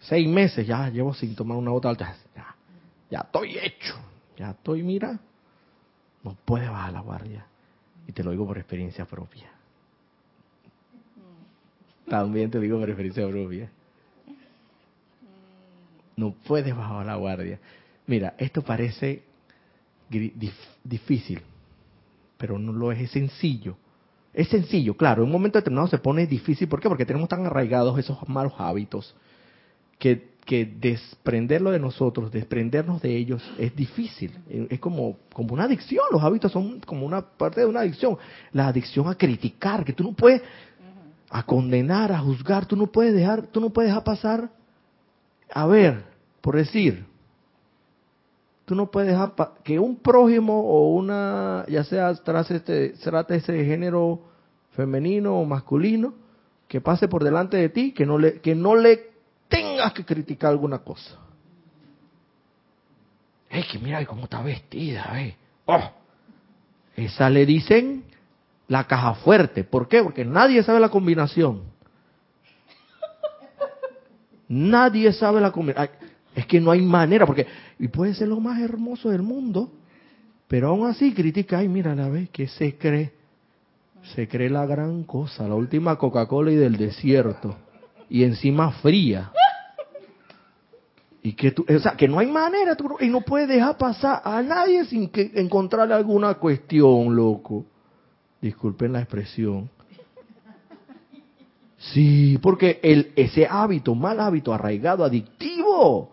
seis meses, ya llevo sin tomar una gota alta. Ya, ya estoy hecho, ya estoy, mira, no puede bajar la guardia. Y te lo digo por experiencia propia. También te digo por experiencia propia. No puedes bajar la guardia. Mira, esto parece difícil, pero no lo es, es sencillo. Es sencillo, claro, en un momento determinado se pone difícil. ¿Por qué? Porque tenemos tan arraigados esos malos hábitos que, que desprenderlo de nosotros, desprendernos de ellos es difícil. Es como, como una adicción. Los hábitos son como una parte de una adicción. La adicción a criticar, que tú no puedes, a condenar, a juzgar, tú no puedes dejar, tú no puedes dejar pasar. A ver, por decir, tú no puedes dejar que un prójimo o una, ya sea tras este, trate ese género femenino o masculino, que pase por delante de ti, que no le, que no le tengas que criticar alguna cosa. Es que mira cómo está vestida. Oh, esa le dicen la caja fuerte. ¿Por qué? Porque nadie sabe la combinación. Nadie sabe la combinación. Es que no hay manera, porque y puede ser lo más hermoso del mundo, pero aún así critica, ay, mira, la vez que se cree, se cree la gran cosa, la última Coca-Cola y del desierto, y encima fría. Y que tú, o sea, que no hay manera, tú, y no puedes dejar pasar a nadie sin que encontrarle alguna cuestión, loco. Disculpen la expresión. Sí, porque el, ese hábito, mal hábito, arraigado, adictivo,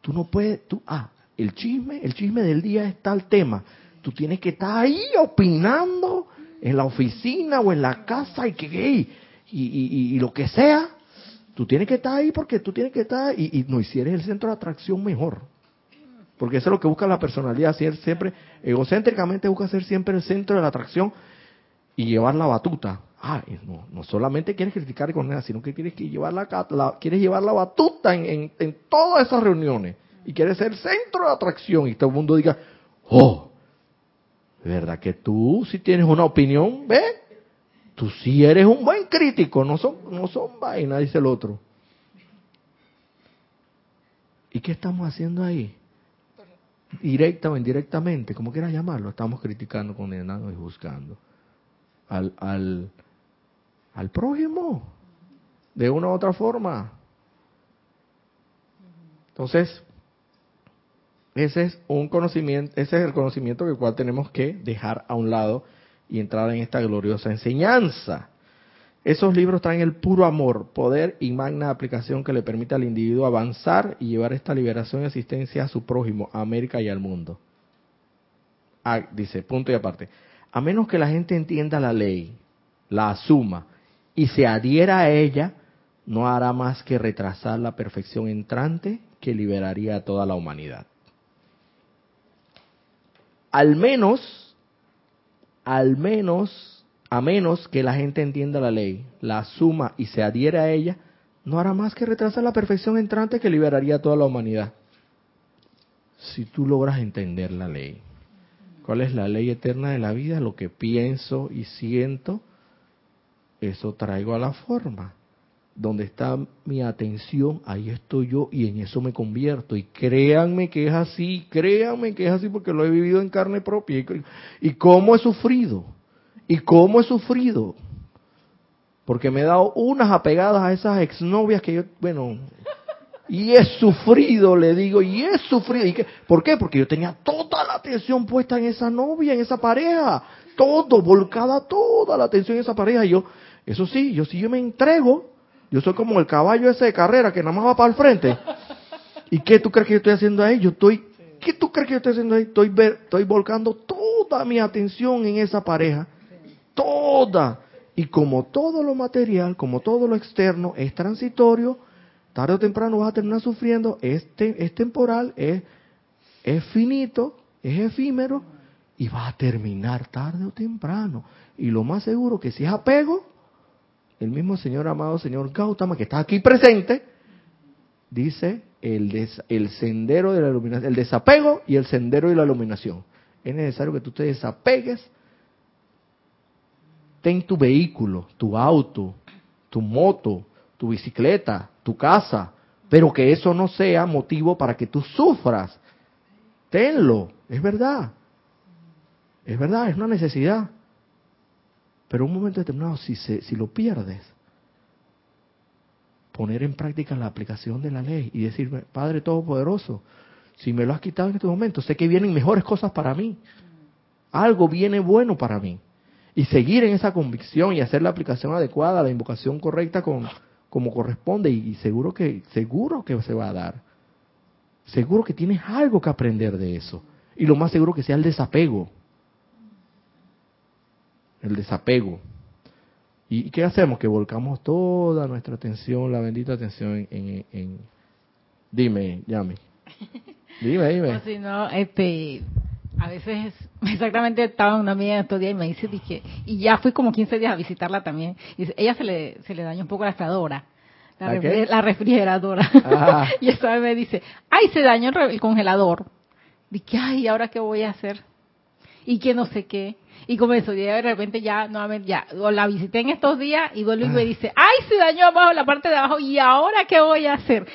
Tú no puedes, tú, ah, el chisme, el chisme del día es tal tema. Tú tienes que estar ahí opinando en la oficina o en la casa y que, y, y, y, lo que sea. Tú tienes que estar ahí porque tú tienes que estar y, y no, hicieres el centro de atracción mejor. Porque eso es lo que busca la personalidad, siempre, egocéntricamente busca ser siempre el centro de la atracción y llevar la batuta. Ah, no, no solamente quieres criticar con condenar, sino que quieres que llevar la, quieres llevar la batuta en, en, todas esas reuniones y quieres ser centro de atracción y todo el mundo diga, oh, ¿verdad que tú si tienes una opinión? ¿Ve? Tú sí eres un buen crítico, no son, no son vainas, dice el otro. ¿Y qué estamos haciendo ahí? Directa o indirectamente, como quieras llamarlo, estamos criticando, condenando y juzgando al, al, al prójimo de una u otra forma. Entonces, ese es un conocimiento, ese es el conocimiento que cual tenemos que dejar a un lado y entrar en esta gloriosa enseñanza. Esos libros traen el puro amor, poder y magna aplicación que le permite al individuo avanzar y llevar esta liberación y asistencia a su prójimo, a América y al mundo. Ah, dice, punto y aparte. A menos que la gente entienda la ley, la asuma y se adhiera a ella, no hará más que retrasar la perfección entrante que liberaría a toda la humanidad. Al menos, al menos, a menos que la gente entienda la ley, la asuma y se adhiera a ella, no hará más que retrasar la perfección entrante que liberaría a toda la humanidad. Si tú logras entender la ley. ¿Cuál es la ley eterna de la vida? Lo que pienso y siento, eso traigo a la forma. Donde está mi atención, ahí estoy yo y en eso me convierto. Y créanme que es así, créanme que es así porque lo he vivido en carne propia. Y, cómo he sufrido, y cómo he sufrido. Porque me he dado unas apegadas a esas exnovias que yo, bueno, y he sufrido, le digo, y he sufrido. ¿Y qué? ¿Por qué? Porque yo tenía toda la atención puesta en esa novia, en esa pareja. Todo, volcada toda la atención en esa pareja. Y yo, eso sí, yo sí yo me entrego, yo soy como el caballo ese de carrera que nada más va para el frente. ¿Y qué tú crees que yo estoy haciendo ahí? Yo estoy, ¿qué tú crees que yo estoy haciendo ahí? Estoy, estoy volcando toda mi atención en esa pareja. Toda. Y como todo lo material, como todo lo externo es transitorio, tarde o temprano vas a terminar sufriendo, es, es temporal, es, es finito, es efímero, y va a terminar tarde o temprano. Y lo más seguro que si es apego, el mismo Señor amado, Señor Gautama, que está aquí presente, dice el, el sendero de la iluminación, el desapego y el sendero de la iluminación. Es necesario que tú te desapegues. Ten tu vehículo, tu auto, tu moto, tu bicicleta, tu casa, pero que eso no sea motivo para que tú sufras. Tenlo, es verdad. Es verdad, es una necesidad. Pero un momento determinado, si, se, si lo pierdes, poner en práctica la aplicación de la ley y decirme, Padre Todopoderoso, si me lo has quitado en este momento, sé que vienen mejores cosas para mí. Algo viene bueno para mí. Y seguir en esa convicción y hacer la aplicación adecuada, la invocación correcta con, como corresponde y, seguro que seguro que se va a dar. Seguro que tienes algo que aprender de eso. Y lo más seguro que sea el desapego. El desapego. ¿Y qué hacemos? Que volcamos toda nuestra atención, la bendita atención en... en, dime, llame. Dime, dime. No, si no, este, a veces, exactamente estaba una amiga estos días y me dice, dije, y ya fui como 15 días a visitarla también. Y dice, ella se le, se le dañó un poco la estadora. La, la refrigeradora. Ah. y esta vez me dice, ay, se dañó el congelador. Dije, ay, ¿ahora qué voy a hacer? Y que no sé qué. Y comenzó, y de repente ya, nuevamente, ya, la visité en estos días y vuelve y me ah. dice, ay, se dañó abajo la parte de abajo, ¿y ahora qué voy a hacer?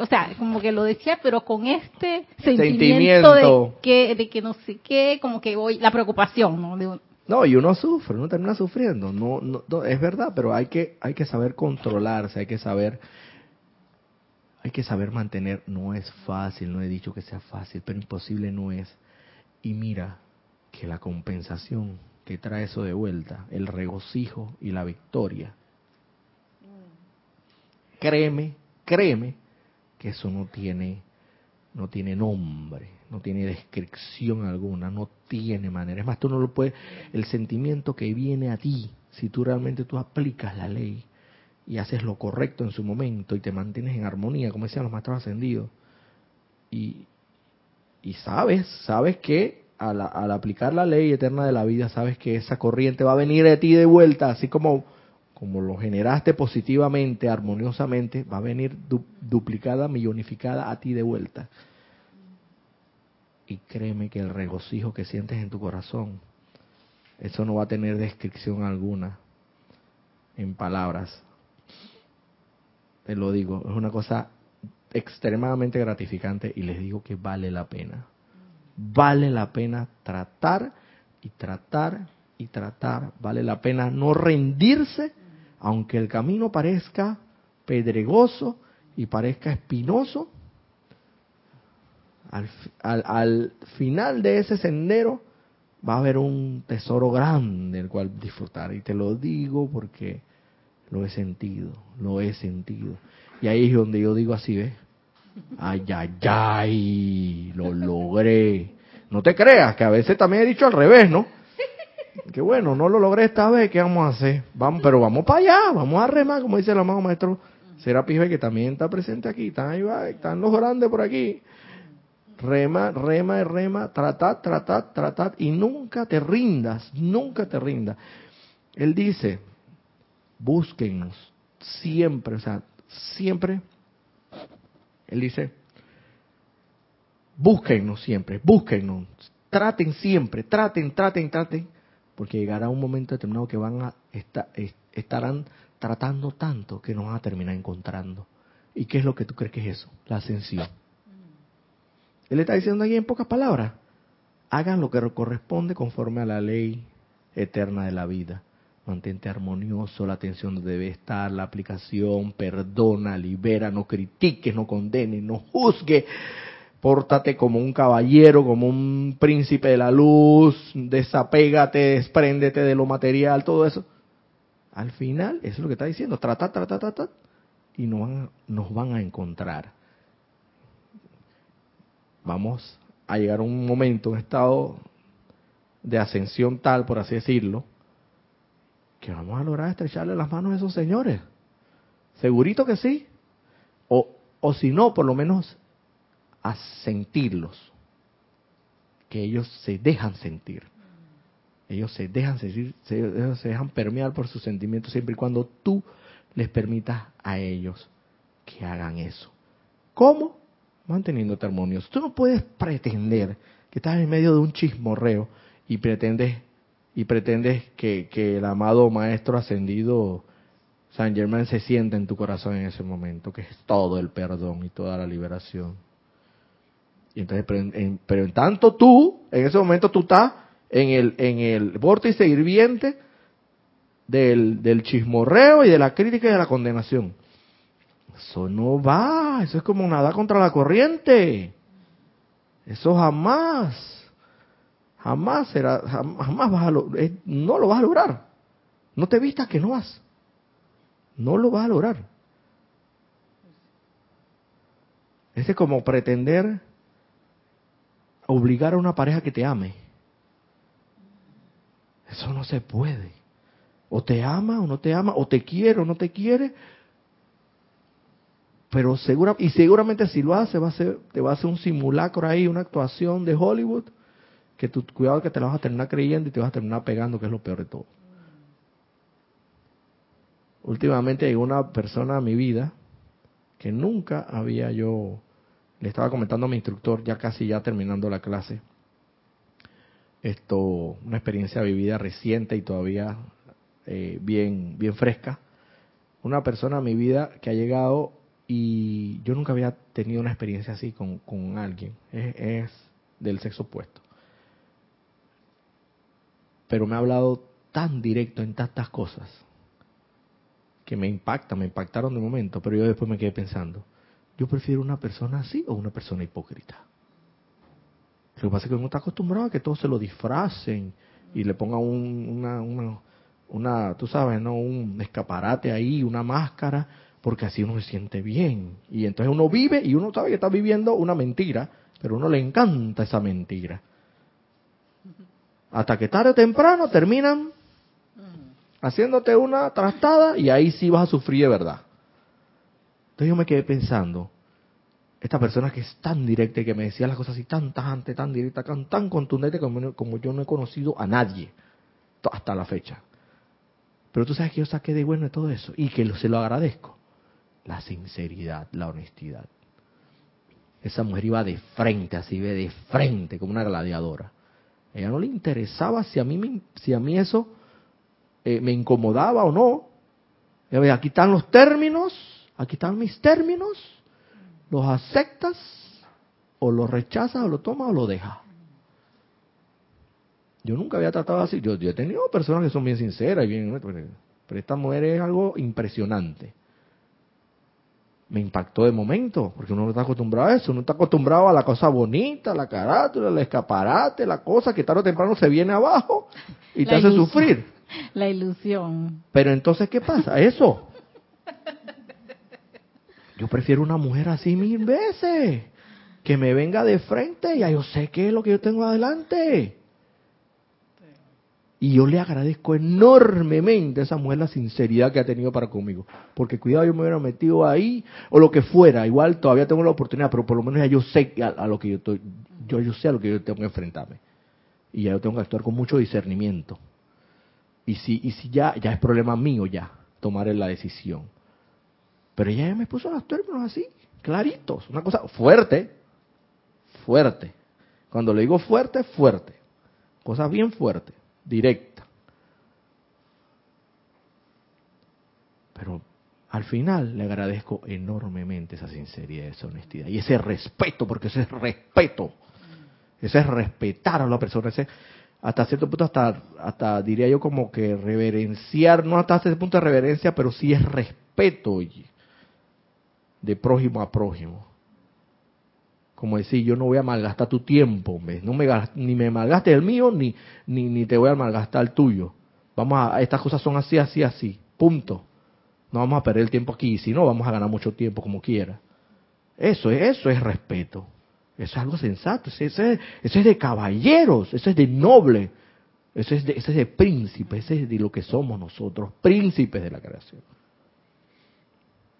o sea, como que lo decía, pero con este sentimiento, de que, de que no sé qué, como que voy, la preocupación, ¿no? no, y uno sufre, uno termina sufriendo, no, no, es verdad, pero hay que, hay que saber controlarse, hay que saber, hay que saber mantener, no es fácil, no he dicho que sea fácil, pero imposible no es. Y mira, que la compensación que trae eso de vuelta, el regocijo y la victoria, créeme, créeme que eso no tiene no tiene nombre, no tiene descripción alguna, no tiene manera. Es más, tú no lo puedes, el sentimiento que viene a ti, si tú realmente tú aplicas la ley y haces lo correcto en su momento y te mantienes en armonía, como decían los maestros ascendidos, y, y sabes, sabes que al, aplicar la ley eterna de la vida, sabes que esa corriente va a venir de ti de vuelta, así como, como lo generaste positivamente, armoniosamente, va a venir duplicada, millonificada a ti de vuelta. Y créeme que el regocijo que sientes en tu corazón, eso no va a tener descripción alguna en palabras. Te lo digo, es una cosa extremadamente gratificante y les digo que vale la pena vale la pena tratar y tratar y tratar, vale la pena no rendirse, aunque el camino parezca pedregoso y parezca espinoso, al, al, final de ese sendero va a haber un tesoro grande el cual disfrutar. Y te lo digo porque lo he sentido, lo he sentido. Y ahí es donde yo digo así, ¿ves? Ay, ay, ay, lo logré. No te creas, que a veces también he dicho al revés, ¿no? Que bueno, no lo logré esta vez, ¿qué vamos a hacer? Vamos, pero vamos para allá, vamos a remar, como dice el amado maestro Serapis que también está presente aquí, están ahí, va, están los grandes por aquí. Rema, rema rema, tratad, tratad, tratad, y nunca te rindas, nunca te rindas. Él dice, búsquennos siempre, o sea, siempre él dice, búsquennos siempre, búsquennos, traten siempre, traten, traten, traten, porque llegará un momento determinado que van a estar, estarán tratando tanto que nos van a terminar encontrando. ¿Y qué es lo que tú crees que es eso? La ascensión. Él está diciendo aquí en pocas palabras, hagan lo que corresponde conforme a la ley eterna de la vida. Mantente armonioso, la atención donde debe estar, la aplicación, perdona, libera, no critiques, no condenes, no juzgue. Pórtate como un caballero, como un príncipe de la luz, desapégate, despréndete de lo material, todo eso. Al final, eso es lo que está diciendo, trata, trata, trata, y nos van a encontrar. Vamos a llegar a un momento, un estado de ascensión tal, por así decirlo, que vamos a lograr estrecharle las manos a esos señores. Segurito que sí. O, o si no, por lo menos a sentirlos. Que ellos se dejan sentir. Ellos se dejan sentir, se, se dejan permear por sus sentimientos siempre y cuando tú les permitas a ellos que hagan eso. ¿Cómo? Manteniéndote armonioso. Tú no puedes pretender que estás en medio de un chismorreo y pretendes y pretendes que, que el amado maestro ascendido San Germán se sienta en tu corazón en ese momento, que es todo el perdón y toda la liberación. Y entonces, pero en, tanto tú, en ese momento tú estás en el, en el vórtice hirviente del, del chismorreo y de la crítica y de la condenación. Eso no va, eso es como nada contra la corriente. Eso jamás. Jamás será, jamás vas a no lo vas a lograr. No te vistas que no vas. No lo vas a lograr. Ese es como pretender obligar a una pareja que te ame. Eso no se puede. O te ama o no te ama, o te quiere o no te quiere. Pero segura, y seguramente si lo hace, va a ser, te va a hacer un simulacro ahí, una actuación de Hollywood que tu cuidado que te la vas a terminar creyendo y te vas a terminar pegando, que es lo peor de todo. Últimamente llegó una persona a mi vida que nunca había yo, le estaba comentando a mi instructor, ya casi ya terminando la clase, esto, una experiencia vivida reciente y todavía eh, bien, bien fresca. Una persona a mi vida que ha llegado y yo nunca había tenido una experiencia así con, con alguien, es, es del sexo opuesto pero me ha hablado tan directo en tantas cosas que me impacta, me impactaron de momento, pero yo después me quedé pensando, yo prefiero una persona así o una persona hipócrita. Lo que pasa es que uno está acostumbrado a que todos se lo disfracen y le pongan una, una, una, tú sabes, ¿no? Un escaparate ahí, una máscara, porque así uno se siente bien. Y entonces uno vive y uno sabe que está viviendo una mentira, pero uno le encanta esa mentira. Hasta que tarde o temprano terminan haciéndote una trastada y ahí sí vas a sufrir de verdad. Entonces yo me quedé pensando, esta persona que es tan directa y que me decía las cosas así tan tajante, tan directa, tan, tan contundente como, como, yo no he conocido a nadie hasta la fecha. Pero tú sabes que yo saqué de bueno de todo eso y que se lo agradezco. La sinceridad, la honestidad. Esa mujer iba de frente, así ve de frente, como una gladiadora ella no le interesaba si a mí, si a mí eso eh, me incomodaba o no. Aquí están los términos, aquí están mis términos, los aceptas o los rechazas o lo tomas o lo dejas. Yo nunca había tratado así. Yo, yo he tenido personas que son bien sinceras y bien, pero esta mujer es algo impresionante me impactó de momento, porque uno no está acostumbrado a eso, uno está acostumbrado a la cosa bonita, la carátula, el escaparate, la cosa que tarde o temprano se viene abajo y te hace sufrir. La ilusión. Pero entonces, ¿qué pasa? Eso. Yo prefiero una mujer así mil veces, que me venga de frente y ya yo sé qué es lo que yo tengo adelante. Y yo le agradezco enormemente a esa mujer la sinceridad que ha tenido para conmigo. Porque cuidado, yo me hubiera metido ahí o lo que fuera. Igual todavía tengo la oportunidad, pero por lo menos ya yo sé a, lo que yo estoy, yo, yo sé a lo que yo tengo que enfrentarme. Y ya yo tengo que actuar con mucho discernimiento. Y si, y si ya, ya es problema mío ya, tomar la decisión. Pero ella me puso los términos así, claritos. Una cosa fuerte, fuerte. Cuando le digo fuerte, fuerte. Cosa bien fuerte directa. Pero al final le agradezco enormemente esa sinceridad, esa honestidad y ese respeto, porque ese es respeto. Ese es respetar a la persona, ese hasta cierto punto, hasta, hasta diría yo como que reverenciar, no hasta ese punto de reverencia, pero sí es respeto de prójimo a prójimo. Como decir, yo no voy a malgastar tu tiempo, no me ni me malgaste el mío, ni, ni, ni te voy a malgastar el tuyo. Vamos a, estas cosas son así, así, así, punto. No vamos a perder el tiempo aquí, si no, vamos a ganar mucho tiempo como quiera. Eso, eso es respeto. Eso es algo sensato, eso es, de caballeros, eso es de noble, eso es de, eso es de príncipe, eso es de lo que somos nosotros, príncipes de la creación.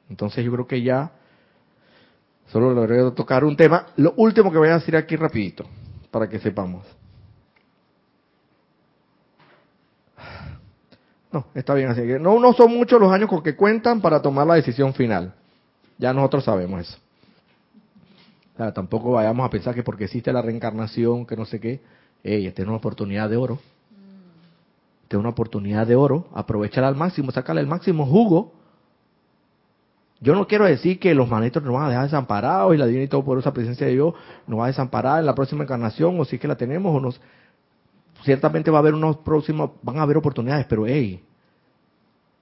Entonces yo creo que ya solo logré tocar un tema. Lo último que voy a decir aquí rapidito, para que sepamos. No, está bien así. No, no son muchos los años con que cuentan para tomar la decisión final. Ya nosotros sabemos eso tampoco vayamos a pensar que porque existe la reencarnación, que no sé qué, ella esta es una oportunidad de oro. Esta es una oportunidad de oro. Aprovecharla al máximo, sacarle el máximo jugo. Yo no quiero decir que los maestros nos van a dejar desamparados y la divina y esa presencia de Dios nos va a desamparar en la próxima encarnación o si es que la tenemos o nos ciertamente va a haber unos próximos van a haber oportunidades, pero hey,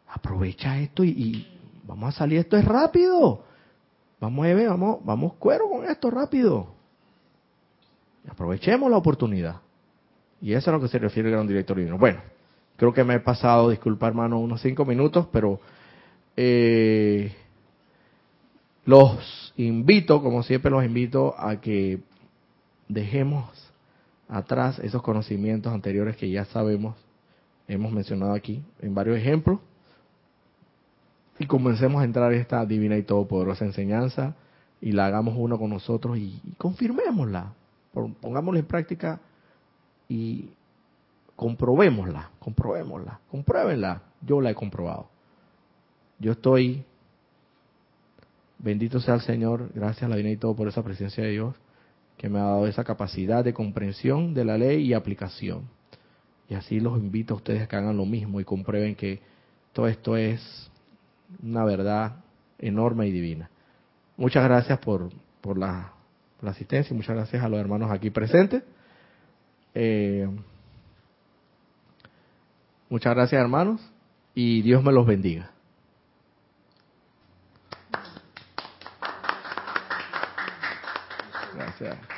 aprovecha esto y, vamos a salir esto es rápido. Vamos, Eve, vamos, vamos cuero con esto rápido. Aprovechemos la oportunidad. Y eso es a lo que se refiere el gran director divino. Bueno, creo que me he pasado, disculpa hermano, unos cinco minutos, pero eh, los invito, como siempre los invito, a que dejemos atrás esos conocimientos anteriores que ya sabemos, hemos mencionado aquí en varios ejemplos, y comencemos a entrar en esta divina y todopoderosa enseñanza y la hagamos uno con nosotros y, confirmémosla, pongámosla en práctica y comprobémosla, comprobémosla, compruébenla. Yo la he comprobado. Yo estoy, bendito sea el Señor, gracias a la divina y todo por esa presencia de Dios, que me ha dado esa capacidad de comprensión de la ley y aplicación. Y así los invito a ustedes a que hagan lo mismo y comprueben que todo esto es una verdad enorme y divina. Muchas gracias por, por la, asistencia y muchas gracias a los hermanos aquí presentes. Eh, muchas gracias hermanos y Dios me los bendiga. Gracias.